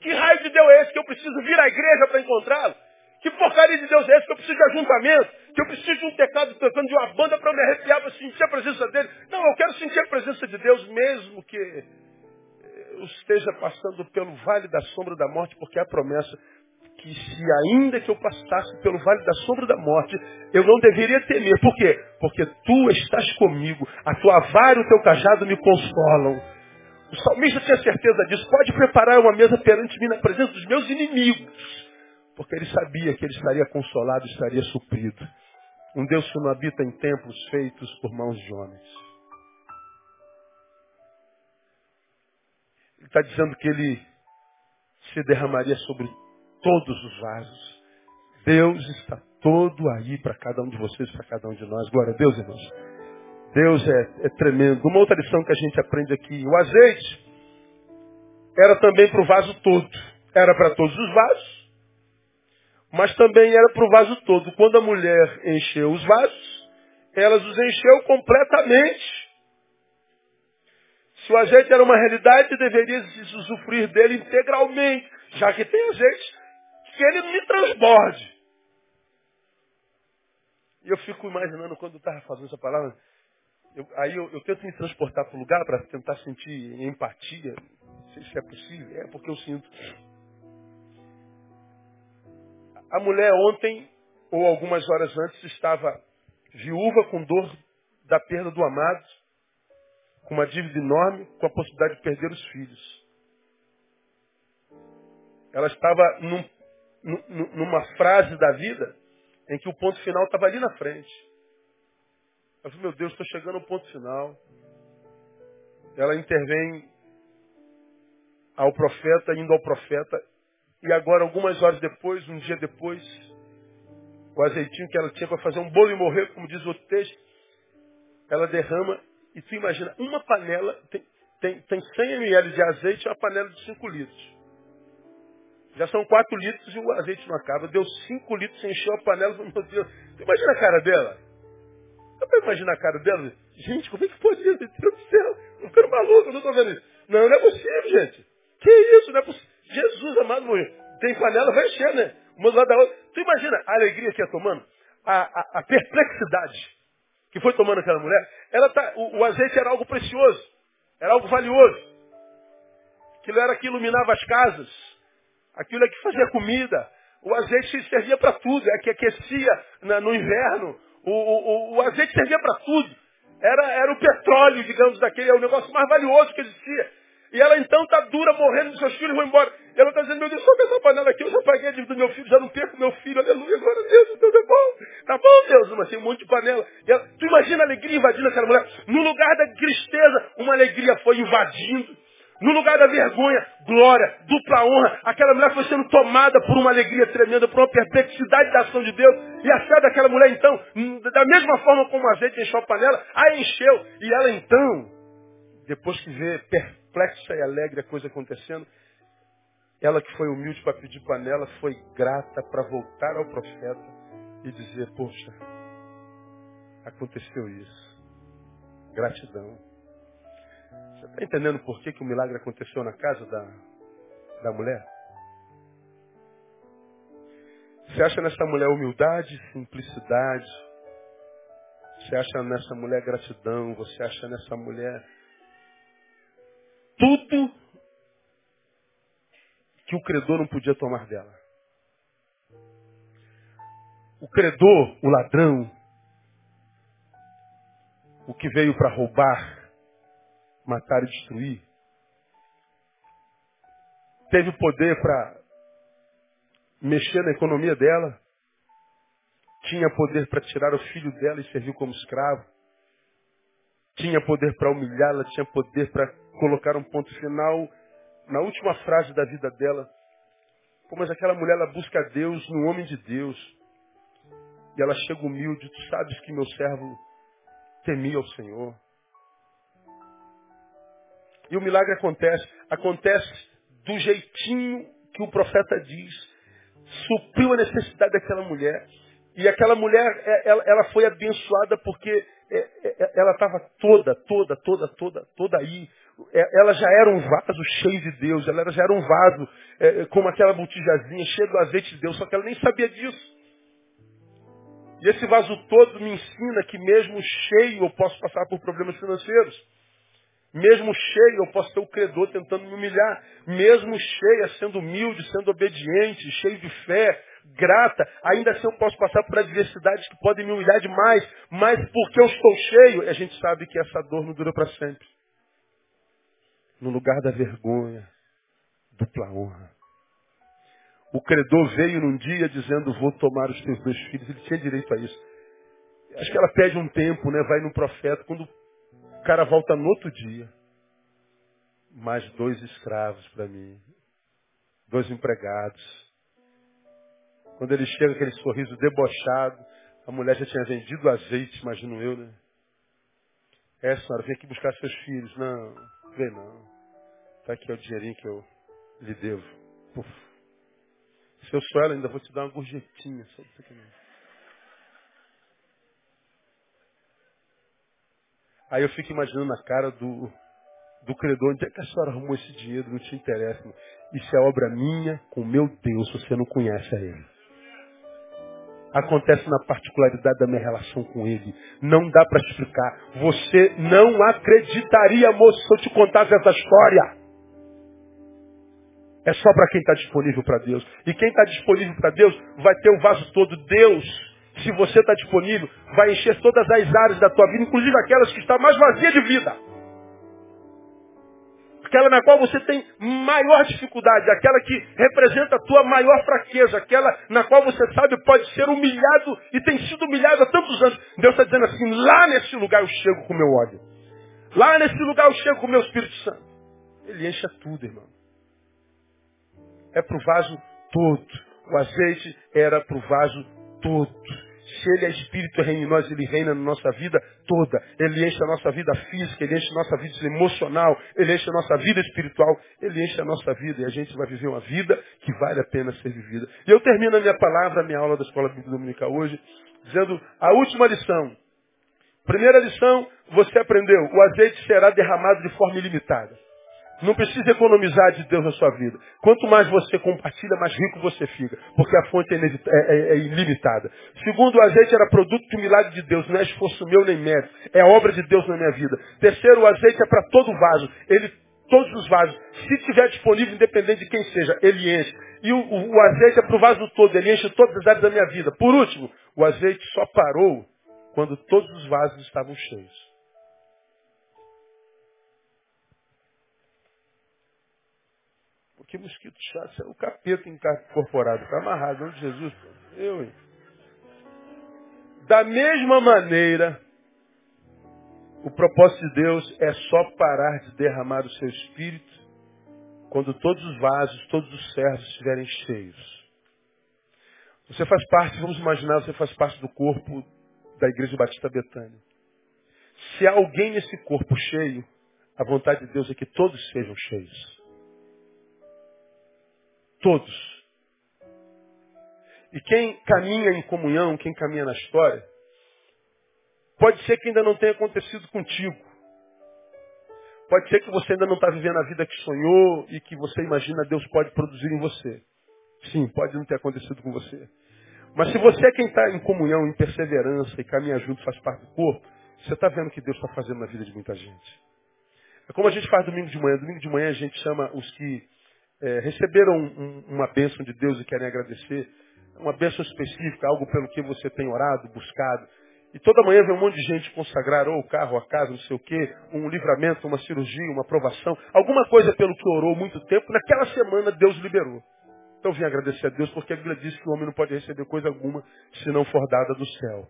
A: Que raio de Deus é esse que eu preciso vir à igreja para encontrá-lo? Que porcaria de Deus é esse que eu preciso de ajuntamento? Que eu preciso de um teclado tocando de uma banda para me arrepiar, para sentir a presença dele? Não, eu quero sentir a presença de Deus mesmo que eu esteja passando pelo vale da sombra da morte, porque a promessa que se ainda que eu passasse pelo vale da sombra da morte, eu não deveria temer. Por quê? Porque tu estás comigo. A tua vara e o teu cajado me consolam. O salmista tinha certeza disso. Pode preparar uma mesa perante mim na presença dos meus inimigos. Porque ele sabia que ele estaria consolado, estaria suprido. Um Deus que não habita em templos feitos por mãos de homens. Ele está dizendo que ele se derramaria sobre todos os vasos. Deus está todo aí para cada um de vocês, para cada um de nós. Glória a Deus, irmãos. Deus é, é tremendo. Uma outra lição que a gente aprende aqui. O azeite era também para o vaso todo. Era para todos os vasos, mas também era para o vaso todo. Quando a mulher encheu os vasos, ela os encheu completamente. Se o azeite era uma realidade, deveria usufruir dele integralmente. Já que tem azeite, que ele me transborde. E eu fico imaginando quando eu estava fazendo essa palavra, eu, aí eu, eu, tento me transportar para o lugar para tentar sentir empatia. Se é possível. É porque eu sinto. A mulher ontem, ou algumas horas antes, estava viúva com dor da perda do amado, com uma dívida enorme, com a possibilidade de perder os filhos. Ela estava num numa frase da vida em que o ponto final estava ali na frente. Eu falei, meu Deus, estou chegando ao ponto final. Ela intervém ao profeta, indo ao profeta, e agora, algumas horas depois, um dia depois, o azeitinho que ela tinha para fazer um bolo e morrer, como diz o texto, ela derrama, e tu imagina, uma panela tem, tem, tem 100 ml de azeite uma panela de 5 litros. Já são 4 litros e o azeite não acaba. Deu 5 litros, encheu a panela. Meu Deus, imagina a cara dela? Dá para imaginar a cara dela? Gente, como é que pode isso? Meu Deus do céu, eu ficando maluco, não estou vendo isso. Não, não é possível, gente. Que isso, não é possível. Jesus amado, tem panela, vai encher, né? Uma do lado da outra. Tu imagina a alegria que ia tomando? A, a, a perplexidade que foi tomando aquela mulher. Ela tá, o, o azeite era algo precioso, era algo valioso. Aquilo era que iluminava as casas, aquilo é que fazia comida. O azeite servia para tudo, é que aquecia no inverno. O, o, o, azeite servia para tudo. Era, era o petróleo, digamos, daquele, é o negócio mais valioso que existia. E ela então está dura, morrendo, dos seus filhos vão embora. E ela está dizendo, meu Deus, só essa panela aqui, eu já paguei a dívida do meu filho, já não perco meu filho, aleluia, agora Deus, Deus é bom. Tá bom, Deus, mas tem um monte de panela. Ela, tu imagina a alegria invadindo aquela mulher. No lugar da tristeza, uma alegria foi invadindo. No lugar da vergonha, glória, dupla honra. Aquela mulher foi sendo tomada por uma alegria tremenda, por uma perplexidade da ação de Deus. E a fé daquela mulher, então, da mesma forma como o azeite encheu a panela, a encheu. E ela, então, depois que vê perplexa e alegre a coisa acontecendo, ela que foi humilde para pedir panela, foi grata para voltar ao profeta e dizer, poxa, aconteceu isso. Gratidão. Você está entendendo por que, que o milagre aconteceu na casa da, da mulher? Você acha nessa mulher humildade, simplicidade? Você acha nessa mulher gratidão? Você acha nessa mulher tudo que o credor não podia tomar dela? O credor, o ladrão, o que veio para roubar, matar e destruir. Teve poder para mexer na economia dela. Tinha poder para tirar o filho dela e servir como escravo. Tinha poder para humilhá-la, tinha poder para colocar um ponto final na última frase da vida dela. Mas aquela mulher, ela busca Deus no homem de Deus. E ela chega humilde. Tu sabes que meu servo temia ao Senhor. E o milagre acontece. Acontece do jeitinho que o profeta diz. Supriu a necessidade daquela mulher. E aquela mulher, é, ela, ela foi abençoada porque é, é, ela estava toda, toda, toda, toda, toda aí. Ela já era um vaso cheio de Deus. Ela já era um vaso como aquela botijazinha, cheio do azeite de Deus. Só que ela nem sabia disso. E esse vaso todo me ensina que mesmo cheio eu posso passar por problemas financeiros. Mesmo cheio, eu posso ter o credor tentando me humilhar. Mesmo cheia, sendo humilde, sendo obediente, cheio de fé, grata, ainda assim eu posso passar por adversidades que podem me humilhar demais. Mas porque eu estou cheio, a gente sabe que essa dor não dura para sempre. No lugar da vergonha, dupla honra. O credor veio num dia dizendo, vou tomar os teus dois filhos. Ele tinha direito a isso. Acho que ela pede um tempo, né? Vai no profeta. Quando cara volta no outro dia. Mais dois escravos para mim. Dois empregados. Quando ele chega, aquele sorriso debochado. A mulher já tinha vendido azeite, imagino eu, né? É, senhora, vem aqui buscar seus filhos. Não, vem não. Tá aqui o dinheirinho que eu lhe devo. Se eu sou ela, ainda vou te dar uma gorjetinha. Só isso aqui mesmo. Aí eu fico imaginando a cara do, do credor, onde é que a senhora arrumou esse dinheiro? Não te interessa. Isso é obra minha com meu Deus, você não conhece a ele. Acontece na particularidade da minha relação com ele. Não dá para explicar. Você não acreditaria, moço, se eu te contasse essa história. É só para quem está disponível para Deus. E quem está disponível para Deus vai ter o vaso todo. Deus, se você está disponível, vai encher todas as áreas da tua vida, inclusive aquelas que estão mais vazias de vida. Aquela na qual você tem maior dificuldade, aquela que representa a tua maior fraqueza, aquela na qual você sabe pode ser humilhado e tem sido humilhado há tantos anos. Deus está dizendo assim, lá nesse lugar eu chego com meu ódio. Lá nesse lugar eu chego com o meu Espírito Santo. Ele enche tudo, irmão é para o vaso todo. O azeite era para o vaso todo. Se Ele é Espírito reina em nós, Ele reina na nossa vida toda. Ele enche a nossa vida física, Ele enche a nossa vida emocional, Ele enche a nossa vida espiritual, Ele enche a nossa vida e a gente vai viver uma vida que vale a pena ser vivida. E eu termino a minha palavra, a minha aula da Escola Bíblica Dominical hoje, dizendo a última lição. Primeira lição, você aprendeu, o azeite será derramado de forma ilimitada. Não precisa economizar de Deus na sua vida. Quanto mais você compartilha, mais rico você fica. Porque a fonte é, é, é, é ilimitada. Segundo, o azeite era produto um milagre de Deus. Não é esforço meu nem mérito. É obra de Deus na minha vida. Terceiro, o azeite é para todo vaso. Ele, todos os vasos. Se estiver disponível, independente de quem seja, ele enche. E o, o, o azeite é para o vaso todo. Ele enche todas as áreas da minha vida. Por último, o azeite só parou quando todos os vasos estavam cheios. Que mosquito chato, é o capeta incorporado, está amarrado, onde Jesus? Eu, hein? Da mesma maneira, o propósito de Deus é só parar de derramar o seu espírito quando todos os vasos, todos os servos estiverem cheios. Você faz parte, vamos imaginar, você faz parte do corpo da Igreja Batista Betânia. Se há alguém nesse corpo cheio, a vontade de Deus é que todos sejam cheios. Todos. E quem caminha em comunhão, quem caminha na história, pode ser que ainda não tenha acontecido contigo. Pode ser que você ainda não está vivendo a vida que sonhou e que você imagina Deus pode produzir em você. Sim, pode não ter acontecido com você. Mas se você é quem está em comunhão, em perseverança e caminha junto, faz parte do corpo, você está vendo o que Deus está fazendo na vida de muita gente. É como a gente faz domingo de manhã. Domingo de manhã a gente chama os que é, receberam um, uma bênção de Deus e querem agradecer, uma bênção específica, algo pelo que você tem orado, buscado. E toda manhã vem um monte de gente consagrar ou o carro, a casa, não sei o quê, um livramento, uma cirurgia, uma aprovação, alguma coisa pelo que orou muito tempo, naquela semana Deus liberou. Então vim agradecer a Deus, porque a Bíblia diz que o homem não pode receber coisa alguma se não for dada do céu.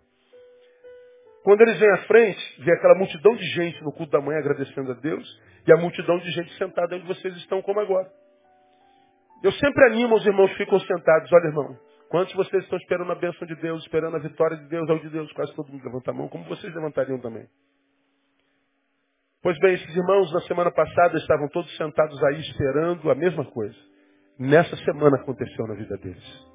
A: Quando eles vêm à frente, vê aquela multidão de gente no culto da manhã agradecendo a Deus, e a multidão de gente sentada onde vocês estão como agora. Eu sempre animo os irmãos que ficam sentados. Olha, irmão, quantos de vocês estão esperando a bênção de Deus, esperando a vitória de Deus, ao de Deus? Quase todo mundo levanta a mão, como vocês levantariam também. Pois bem, esses irmãos na semana passada estavam todos sentados aí esperando a mesma coisa. Nessa semana aconteceu na vida deles.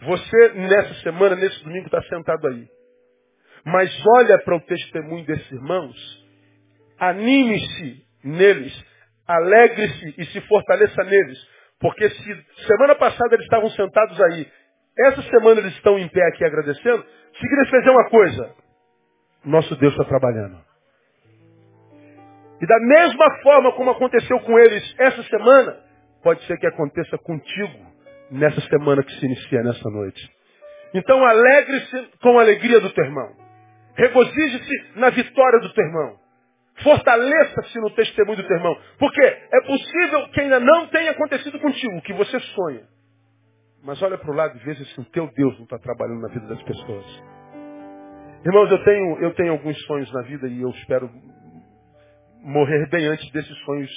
A: Você, nessa semana, nesse domingo, está sentado aí. Mas olha para o testemunho desses irmãos, anime-se neles, alegre-se e se fortaleça neles. Porque se semana passada eles estavam sentados aí, essa semana eles estão em pé aqui agradecendo, significa dizer uma coisa. Nosso Deus está trabalhando. E da mesma forma como aconteceu com eles essa semana, pode ser que aconteça contigo nessa semana que se inicia nessa noite. Então alegre-se com a alegria do teu irmão. Regozije-se na vitória do teu irmão. Fortaleça-se no testemunho do teu irmão. Porque é possível que ainda não tenha acontecido contigo o que você sonha. Mas olha para o lado e veja se o teu Deus não está trabalhando na vida das pessoas. Irmãos, eu tenho, eu tenho alguns sonhos na vida e eu espero morrer bem antes desses sonhos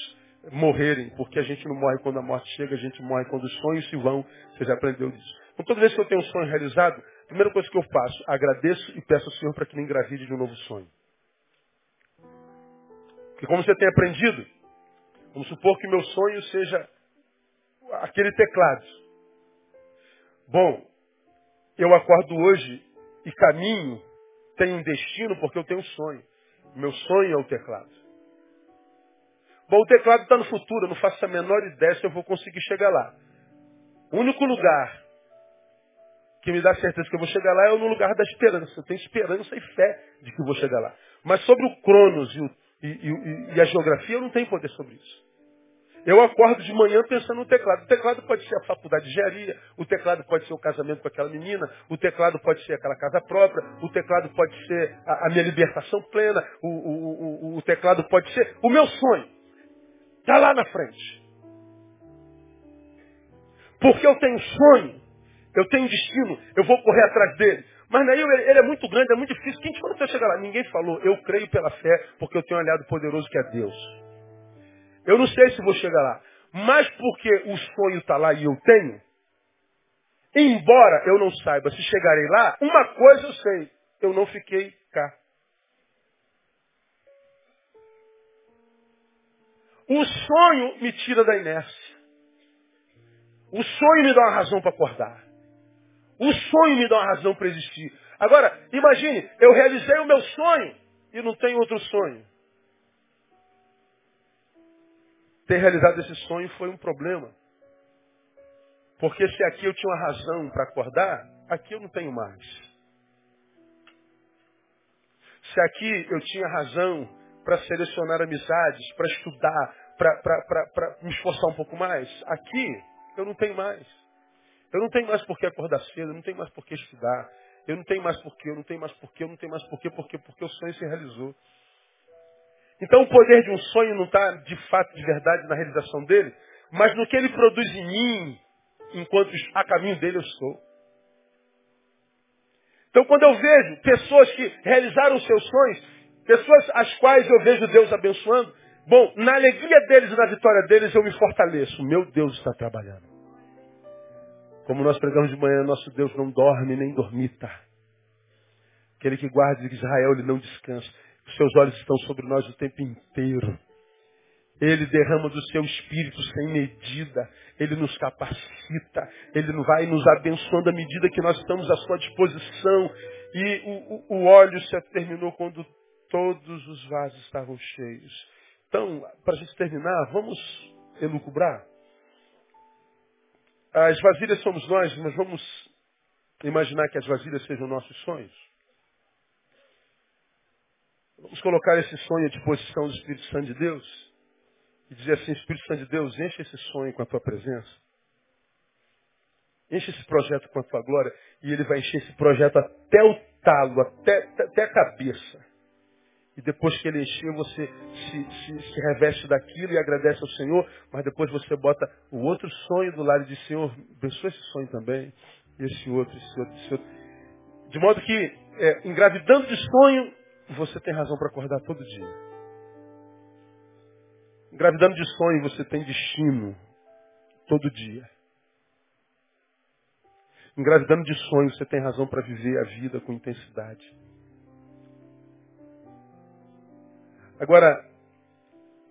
A: morrerem, porque a gente não morre quando a morte chega, a gente morre quando os sonhos se vão. Você já aprendeu disso. Então, toda vez que eu tenho um sonho realizado, a primeira coisa que eu faço, agradeço e peço ao Senhor para que me engravide de um novo sonho. E como você tem aprendido, vamos supor que meu sonho seja aquele teclado. Bom, eu acordo hoje e caminho, tenho um destino porque eu tenho um sonho. Meu sonho é o teclado. Bom, o teclado está no futuro, eu não faço a menor ideia se eu vou conseguir chegar lá. O único lugar que me dá certeza que eu vou chegar lá é no lugar da esperança. Eu tenho esperança e fé de que vou chegar lá. Mas sobre o Cronos e o e, e, e a geografia não tem poder sobre isso. Eu acordo de manhã pensando no teclado. O teclado pode ser a faculdade de engenharia, o teclado pode ser o casamento com aquela menina, o teclado pode ser aquela casa própria, o teclado pode ser a, a minha libertação plena, o, o, o, o, teclado pode ser o meu sonho. Está lá na frente. Porque eu tenho sonho, eu tenho destino, eu vou correr atrás dele. Mas Nail, ele é muito grande, é muito difícil. Quem te falou que você chegar lá? Ninguém falou. Eu creio pela fé, porque eu tenho um aliado poderoso que é Deus. Eu não sei se vou chegar lá. Mas porque o sonho está lá e eu tenho, Embora eu não saiba se chegarei lá, uma coisa eu sei, eu não fiquei cá. O sonho me tira da inércia. O sonho me dá uma razão para acordar. O sonho me dá uma razão para existir. Agora, imagine, eu realizei o meu sonho e não tenho outro sonho. Ter realizado esse sonho foi um problema. Porque se aqui eu tinha uma razão para acordar, aqui eu não tenho mais. Se aqui eu tinha razão para selecionar amizades, para estudar, para me esforçar um pouco mais, aqui eu não tenho mais. Eu não tenho mais por que acordar cedo, eu não tenho mais por que estudar, eu não tenho mais por que, eu não tenho mais por que, eu não tenho mais por que, porque, porque o sonho se realizou. Então o poder de um sonho não está de fato, de verdade, na realização dele, mas no que ele produz em mim, enquanto a caminho dele eu estou. Então quando eu vejo pessoas que realizaram seus sonhos, pessoas as quais eu vejo Deus abençoando, bom, na alegria deles e na vitória deles eu me fortaleço. Meu Deus está trabalhando. Como nós pregamos de manhã, nosso Deus não dorme nem dormita. Aquele que guarda Israel, ele não descansa. Os seus olhos estão sobre nós o tempo inteiro. Ele derrama do seu espírito sem medida. Ele nos capacita. Ele vai nos abençoando à medida que nós estamos à sua disposição. E o, o, o óleo se terminou quando todos os vasos estavam cheios. Então, para a gente terminar, vamos elucubrar. As vasilhas somos nós, mas vamos imaginar que as vasilhas sejam nossos sonhos. Vamos colocar esse sonho à disposição do Espírito Santo de Deus e dizer assim, Espírito Santo de Deus, enche esse sonho com a tua presença. Enche esse projeto com a tua glória e ele vai encher esse projeto até o talo, até, até a cabeça. E depois que ele encher, você se, se, se, reveste daquilo e agradece ao Senhor, mas depois você bota o outro sonho do lado de Senhor, abençoa esse sonho também, esse outro, esse outro, esse outro. De modo que, é, engravidando de sonho, você tem razão para acordar todo dia. Engravidando de sonho, você tem destino todo dia. Engravidando de sonho, você tem razão para viver a vida com intensidade. Agora,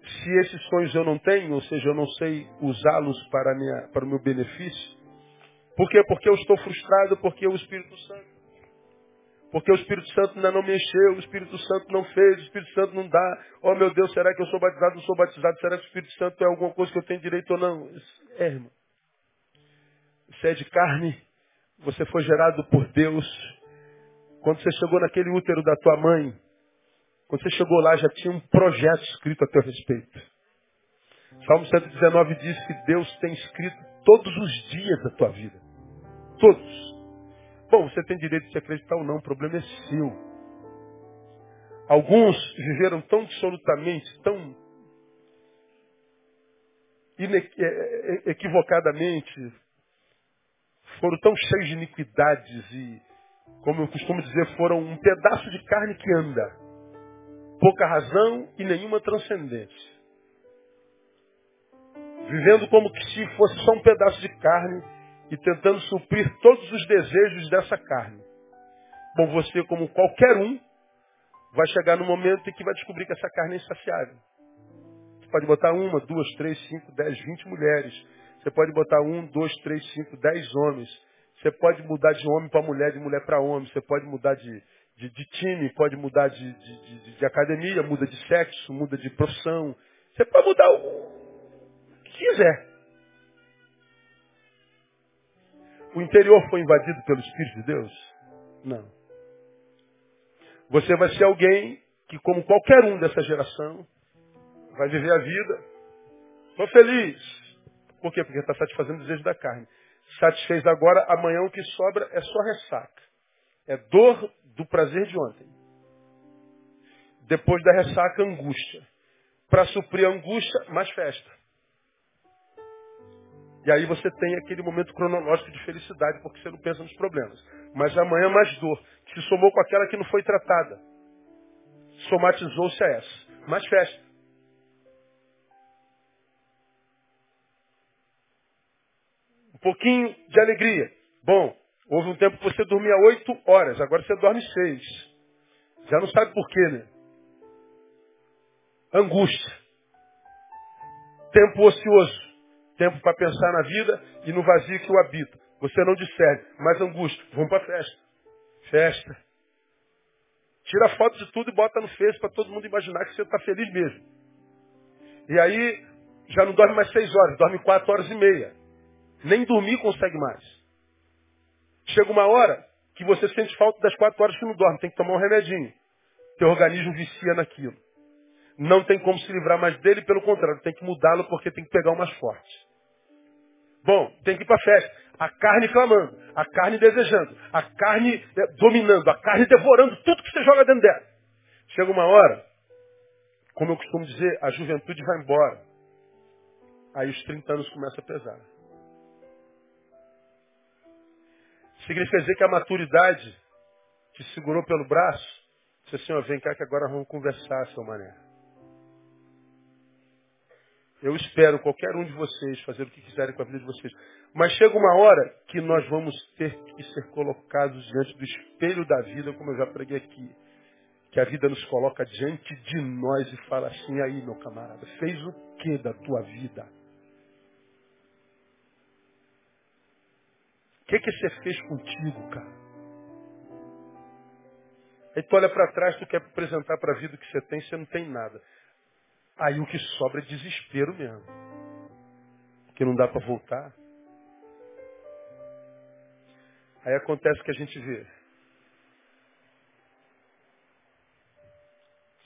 A: se esses sonhos eu não tenho, ou seja, eu não sei usá-los para, minha, para o meu benefício, por quê? Porque eu estou frustrado, porque o Espírito Santo. Porque o Espírito Santo ainda não me encheu, o Espírito Santo não fez, o Espírito Santo não dá. Oh meu Deus, será que eu sou batizado? Não sou batizado? Será que o Espírito Santo é alguma coisa que eu tenho direito ou não? É, irmão. Você é de carne, você foi gerado por Deus. Quando você chegou naquele útero da tua mãe, quando você chegou lá, já tinha um projeto escrito a teu respeito. Salmo 119 diz que Deus tem escrito todos os dias da tua vida. Todos. Bom, você tem direito de acreditar ou não, o problema é seu. Alguns viveram tão absolutamente, tão é, é, equivocadamente, foram tão cheios de iniquidades e, como eu costumo dizer, foram um pedaço de carne que anda pouca razão e nenhuma transcendência. Vivendo como que se fosse só um pedaço de carne e tentando suprir todos os desejos dessa carne. Bom, você, como qualquer um, vai chegar no momento em que vai descobrir que essa carne é insaciável. Você pode botar uma, duas, três, cinco, dez, vinte mulheres. Você pode botar um, dois, três, cinco, dez homens. Você pode mudar de homem para mulher, de mulher para homem. Você pode mudar de, de, de time, pode mudar de, de, de, academia, muda de sexo, muda de profissão. Você pode mudar o que quiser. O interior foi invadido pelo Espírito de Deus? Não. Você vai ser alguém que, como qualquer um dessa geração, vai viver a vida. Estou feliz. Por quê? Porque está satisfazendo o desejo da carne. Satisfez agora, amanhã o que sobra é só ressaca. É dor do prazer de ontem. Depois da ressaca, angústia. Para suprir a angústia, mais festa. E aí você tem aquele momento cronológico de felicidade, porque você não pensa nos problemas. Mas amanhã mais dor, que se somou com aquela que não foi tratada. Somatizou-se a essa. Mais festa. Um pouquinho de alegria. Bom, houve um tempo que você dormia oito horas, agora você dorme seis. Já não sabe por quê, né? Angústia. Tempo ocioso. Tempo para pensar na vida e no vazio que o habita. Você não discerne, mas angústia. Vamos para festa. Festa. Tira foto de tudo e bota no Face para todo mundo imaginar que você está feliz mesmo. E aí, já não dorme mais seis horas, dorme quatro horas e meia. Nem dormir consegue mais. Chega uma hora que você sente falta das quatro horas que não dorme, tem que tomar um remedinho. Teu organismo vicia naquilo. Não tem como se livrar mais dele, pelo contrário, tem que mudá-lo porque tem que pegar o mais forte. Bom, tem que ir para festa. A carne clamando, a carne desejando, a carne eh, dominando, a carne devorando tudo que você joga dentro dela. Chega uma hora, como eu costumo dizer, a juventude vai embora. Aí os 30 anos começam a pesar. Significa dizer que a maturidade te segurou pelo braço, disse assim, ó, vem cá que agora vamos conversar, seu mané. Eu espero qualquer um de vocês fazer o que quiserem com a vida de vocês. Mas chega uma hora que nós vamos ter que ser colocados diante do espelho da vida, como eu já preguei aqui. Que a vida nos coloca diante de nós e fala assim, aí meu camarada, fez o que da tua vida? Que, que você fez contigo, cara? Aí tu olha para trás, tu quer apresentar para a vida o que você tem, você não tem nada. Aí o que sobra é desespero mesmo. Porque não dá para voltar. Aí acontece o que a gente vê.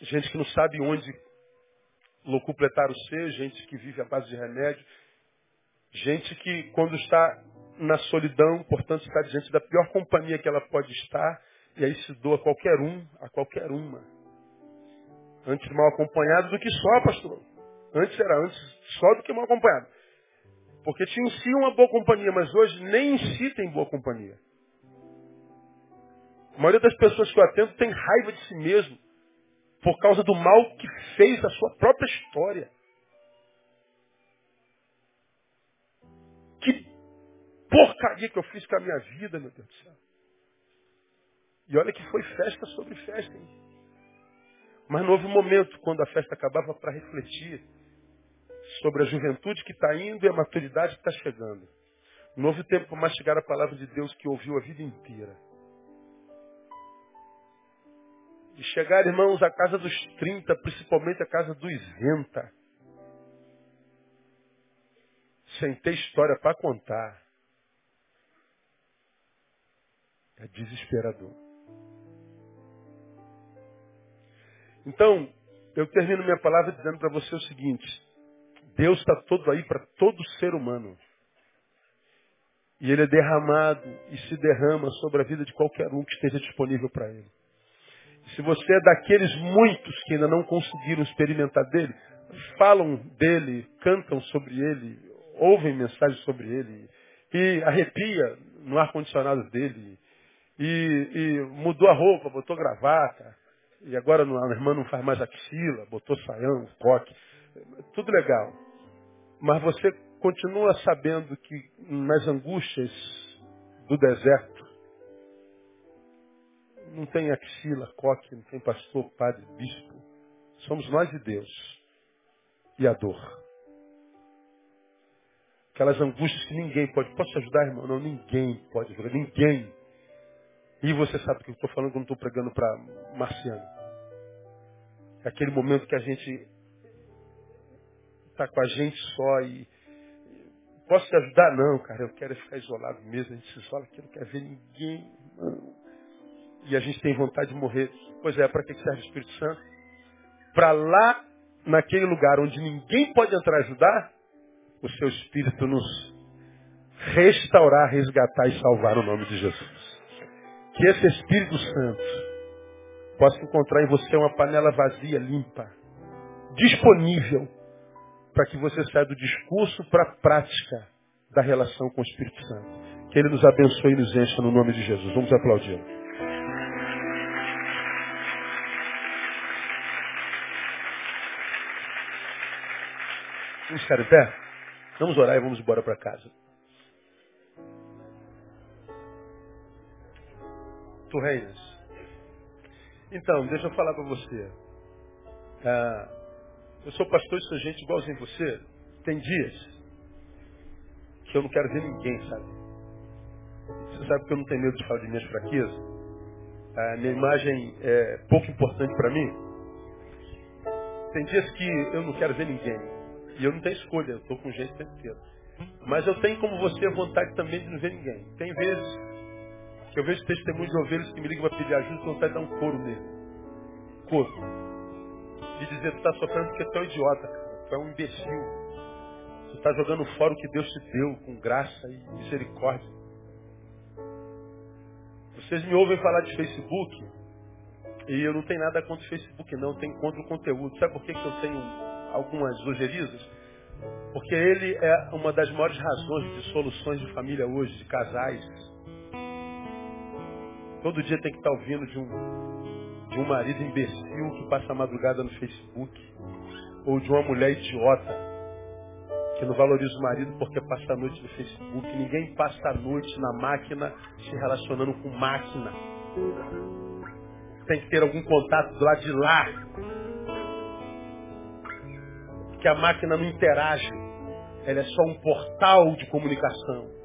A: Gente que não sabe onde locupletar o ser, gente que vive à base de remédio, gente que quando está na solidão, portanto está diante da pior companhia que ela pode estar, e aí se doa a qualquer um, a qualquer uma. Antes mal acompanhado do que só, pastor. Antes era antes só do que mal acompanhado. Porque tinha em si uma boa companhia, mas hoje nem em si tem boa companhia. A maioria das pessoas que eu atendo tem raiva de si mesmo por causa do mal que fez a sua própria história. Porcaria que eu fiz com a minha vida, meu Deus do céu. E olha que foi festa sobre festa, hein? Mas não houve momento, quando a festa acabava, para refletir sobre a juventude que está indo e a maturidade que está chegando. Não houve tempo para mastigar a palavra de Deus que ouviu a vida inteira. E chegar, irmãos, à casa dos 30, principalmente à casa dos 20, sem ter história para contar. É desesperador. Então, eu termino minha palavra dizendo para você o seguinte: Deus está todo aí para todo ser humano. E ele é derramado e se derrama sobre a vida de qualquer um que esteja disponível para ele. Se você é daqueles muitos que ainda não conseguiram experimentar dele, falam dele, cantam sobre ele, ouvem mensagens sobre ele, e arrepia no ar-condicionado dele, e, e mudou a roupa, botou gravata, e agora a irmã não faz mais axila, botou saião, coque. Tudo legal. Mas você continua sabendo que nas angústias do deserto não tem axila, coque, não tem pastor, padre, bispo. Somos nós e Deus. E a dor. Aquelas angústias que ninguém pode. Posso ajudar, irmão? Não, ninguém pode ajudar. Ninguém. E você sabe o que eu estou falando quando estou pregando para Marciano. É aquele momento que a gente está com a gente só e. Posso te ajudar? Não, cara, eu quero ficar isolado mesmo. A gente se isola aqui, não quer ver ninguém. E a gente tem vontade de morrer. Pois é, para que serve o Espírito Santo? Para lá, naquele lugar onde ninguém pode entrar e ajudar, o seu Espírito nos restaurar, resgatar e salvar no nome de Jesus. Que esse Espírito Santo possa encontrar em você uma panela vazia, limpa, disponível, para que você saia do discurso para a prática da relação com o Espírito Santo. Que Ele nos abençoe e nos encha no nome de Jesus. Vamos aplaudir. Vamos ficar em pé? Vamos orar e vamos embora para casa. Tu reinas. Então, deixa eu falar para você. Ah, eu sou pastor e sou gente igualzinho você. Tem dias que eu não quero ver ninguém, sabe? Você sabe que eu não tenho medo de falar de minhas fraquezas? A minha imagem é pouco importante para mim. Tem dias que eu não quero ver ninguém. E eu não tenho escolha, eu estou com gente o tempo inteiro. Mas eu tenho como você vontade também de não ver ninguém. Tem vezes eu vejo testemunhos de ovelhas que me ligam para pedir ajuda e vontade de dar um couro nele. Couro. De dizer, tu está sofrendo porque tu é um idiota, tu é um imbecil. Tu está jogando fora o que Deus te deu com graça e misericórdia. Vocês me ouvem falar de Facebook e eu não tenho nada contra o Facebook, não. Eu tenho contra o conteúdo. Sabe por que, que eu tenho algumas ogerizas? Porque ele é uma das maiores razões de soluções de família hoje, de casais. Todo dia tem que estar ouvindo de um, de um marido imbecil que passa a madrugada no Facebook. Ou de uma mulher idiota que não valoriza o marido porque passa a noite no Facebook. Ninguém passa a noite na máquina se relacionando com máquina. Tem que ter algum contato do lado de lá. Que a máquina não interage. Ela é só um portal de comunicação.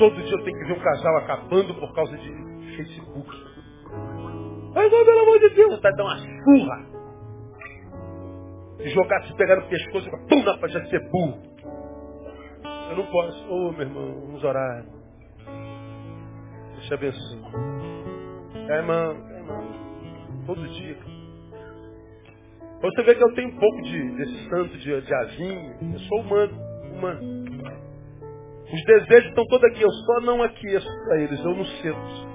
A: Todo dia eu tenho que ver um casal acabando por causa de Facebook. Mas, pelo amor de Deus, vontade de dar uma surra jogar, se pegar no pescoço e pum, na já ser burro. Eu não posso. Ô, oh, meu irmão, vamos orar. Deus te abençoe. É, irmão, é, irmão. Todo dia. Você vê que eu tenho um pouco de, desse santo de, de azinho. Eu sou humano. humano. Os desejos estão todos aqui. Eu só não aqueço para eles. Eu não sinto.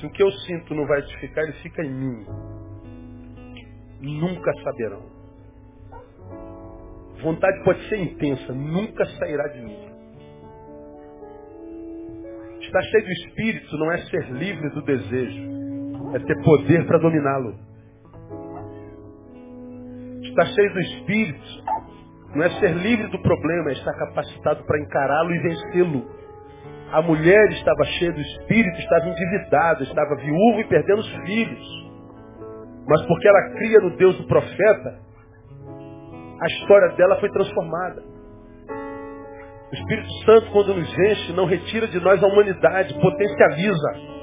A: Se o que eu sinto não vai edificar, ele fica em mim nunca saberão. Vontade pode ser intensa, nunca sairá de mim. Estar cheio do Espírito não é ser livre do desejo, é ter poder para dominá-lo. Estar cheio do Espírito não é ser livre do problema, é estar capacitado para encará-lo e vencê-lo. A mulher estava cheia do Espírito, estava endividada, estava viúva e perdendo os filhos. Mas porque ela cria no Deus do profeta, a história dela foi transformada. O Espírito Santo, quando nos enche, não retira de nós a humanidade, potencializa.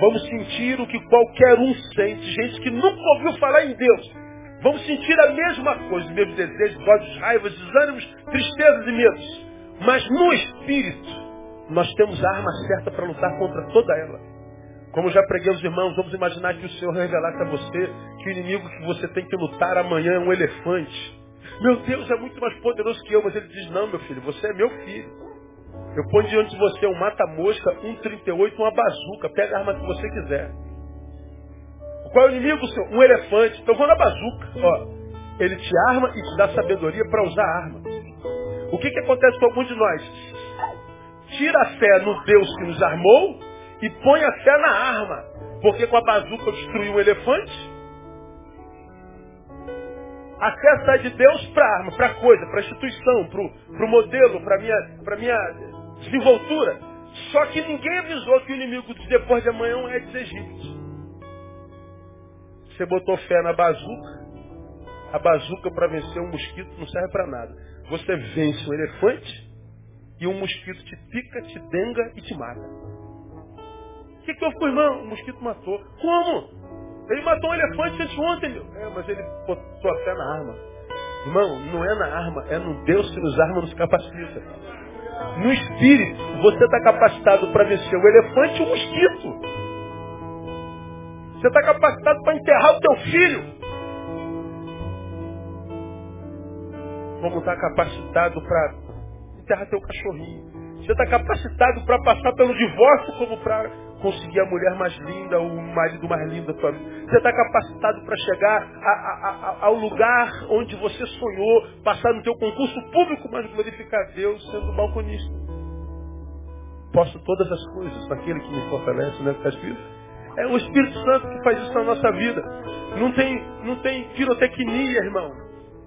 A: Vamos sentir o que qualquer um sente, gente que nunca ouviu falar em Deus. Vamos sentir a mesma coisa, os mesmos desejos, ódios, raivas, desânimos, tristezas e medos. Mas no Espírito, nós temos a arma certa para lutar contra toda ela. Como já preguei aos irmãos, vamos imaginar que o Senhor revelasse a você que o inimigo que você tem que lutar amanhã é um elefante. Meu Deus é muito mais poderoso que eu, mas ele diz, não, meu filho, você é meu filho. Eu ponho diante de você um mata-mosca, um 38, uma bazuca. Pega a arma que você quiser. Qual é o inimigo, Senhor? Um elefante. Então vou na bazuca. Ó, ele te arma e te dá sabedoria para usar a arma. O que, que acontece com alguns de nós? Tira a fé no Deus que nos armou e põe a fé na arma. Porque com a bazuca destruiu um elefante. A fé sai de Deus para arma, para coisa, para instituição, para o modelo, para a minha, minha desenvoltura. Só que ninguém avisou que o inimigo de depois de amanhã é de egípcios. Você botou fé na bazuca. A bazuca para vencer um mosquito não serve para nada. Você vence um elefante e um mosquito te pica, te denga e te mata. O que, que houve com o irmão? O mosquito matou. Como? Ele matou um elefante antes ontem, meu. É, mas ele botou a fé na arma. Irmão, não é na arma, é no Deus que nos arma, nos capacita. No espírito, você está capacitado para vencer o elefante e o mosquito. Você está capacitado para enterrar o teu filho. Como está capacitado para enterrar teu cachorrinho. Você está capacitado para passar pelo divórcio como para conseguir a mulher mais linda, o marido mais lindo da tua vida. Você está capacitado para chegar a, a, a, ao lugar onde você sonhou, passar no teu concurso público, mas glorificar Deus sendo balconista. Posso todas as coisas naquele que me fortalece, né? Está escrito? É o Espírito Santo que faz isso na nossa vida. Não tem, não tem pirotecnia, irmão.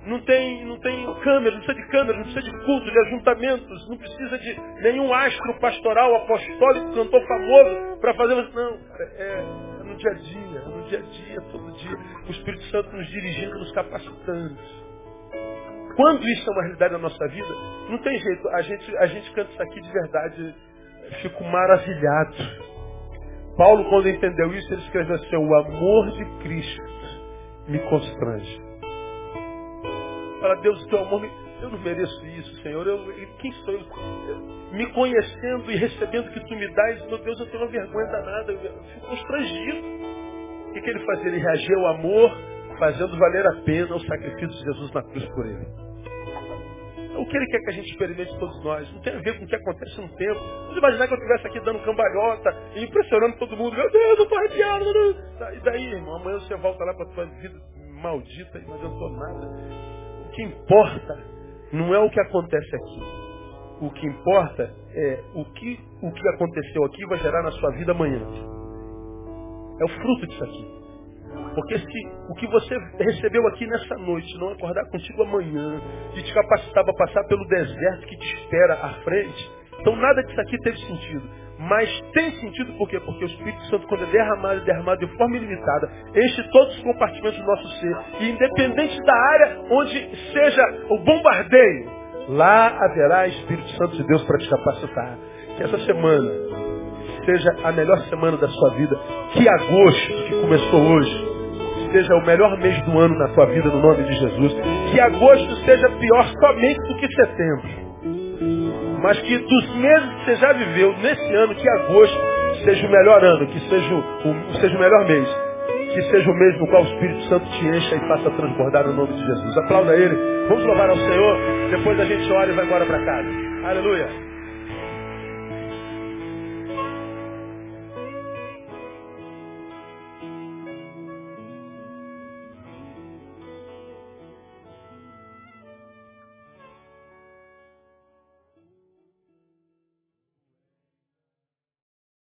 A: não tem, não tem câmera, não precisa de câmera, não precisa de culto, de ajuntamentos, não precisa de nenhum astro pastoral, apostólico, cantor famoso para fazer. Não, cara, é, é, no dia a dia, é no dia a dia, todo dia. O Espírito Santo nos dirigindo, nos capacitando. Quando isso é uma realidade na nossa vida, não tem jeito. A gente, a gente canta isso aqui de verdade, fico maravilhado. Paulo, quando entendeu isso, ele escreveu assim: o amor de Cristo me constrange. Fala, Deus, o teu amor, me... eu não mereço isso, Senhor. Eu, quem sou eu? Me conhecendo e recebendo o que tu me dás, meu Deus, eu tenho uma vergonha danada, eu fico constrangido. O que, que ele fazia? Ele reagia ao amor, fazendo valer a pena o sacrifício de Jesus na cruz por ele. O que ele quer que a gente experimente todos nós? Não tem a ver com o que acontece no tempo. Vamos imaginar que eu estivesse aqui dando cambalhota e impressionando todo mundo. Meu Deus, eu estou arrepiado. E daí, irmão? Amanhã você volta lá para a tua vida maldita e não adiantou nada. O que importa não é o que acontece aqui. O que importa é o que, o que aconteceu aqui vai gerar na sua vida amanhã. É o fruto disso aqui. Porque se o que você recebeu aqui nessa noite não acordar contigo amanhã e te capacitar para passar pelo deserto que te espera à frente, então nada disso aqui teve sentido. Mas tem sentido por quê? Porque o Espírito Santo, quando é derramado, é derramado de forma ilimitada, enche todos os compartimentos do nosso ser. E independente da área onde seja o bombardeio, lá haverá Espírito Santo de Deus para te capacitar. Que essa semana seja a melhor semana da sua vida. Que agosto que começou hoje seja o melhor mês do ano na tua vida, no nome de Jesus. Que agosto seja pior somente do que setembro. Mas que dos meses que você já viveu nesse ano, que agosto seja o melhor ano, que seja o, seja o melhor mês. Que seja o mês no qual o Espírito Santo te encha e faça transbordar no nome de Jesus. Aplauda ele. Vamos louvar ao Senhor. Depois a gente ora e vai embora para casa. Aleluia.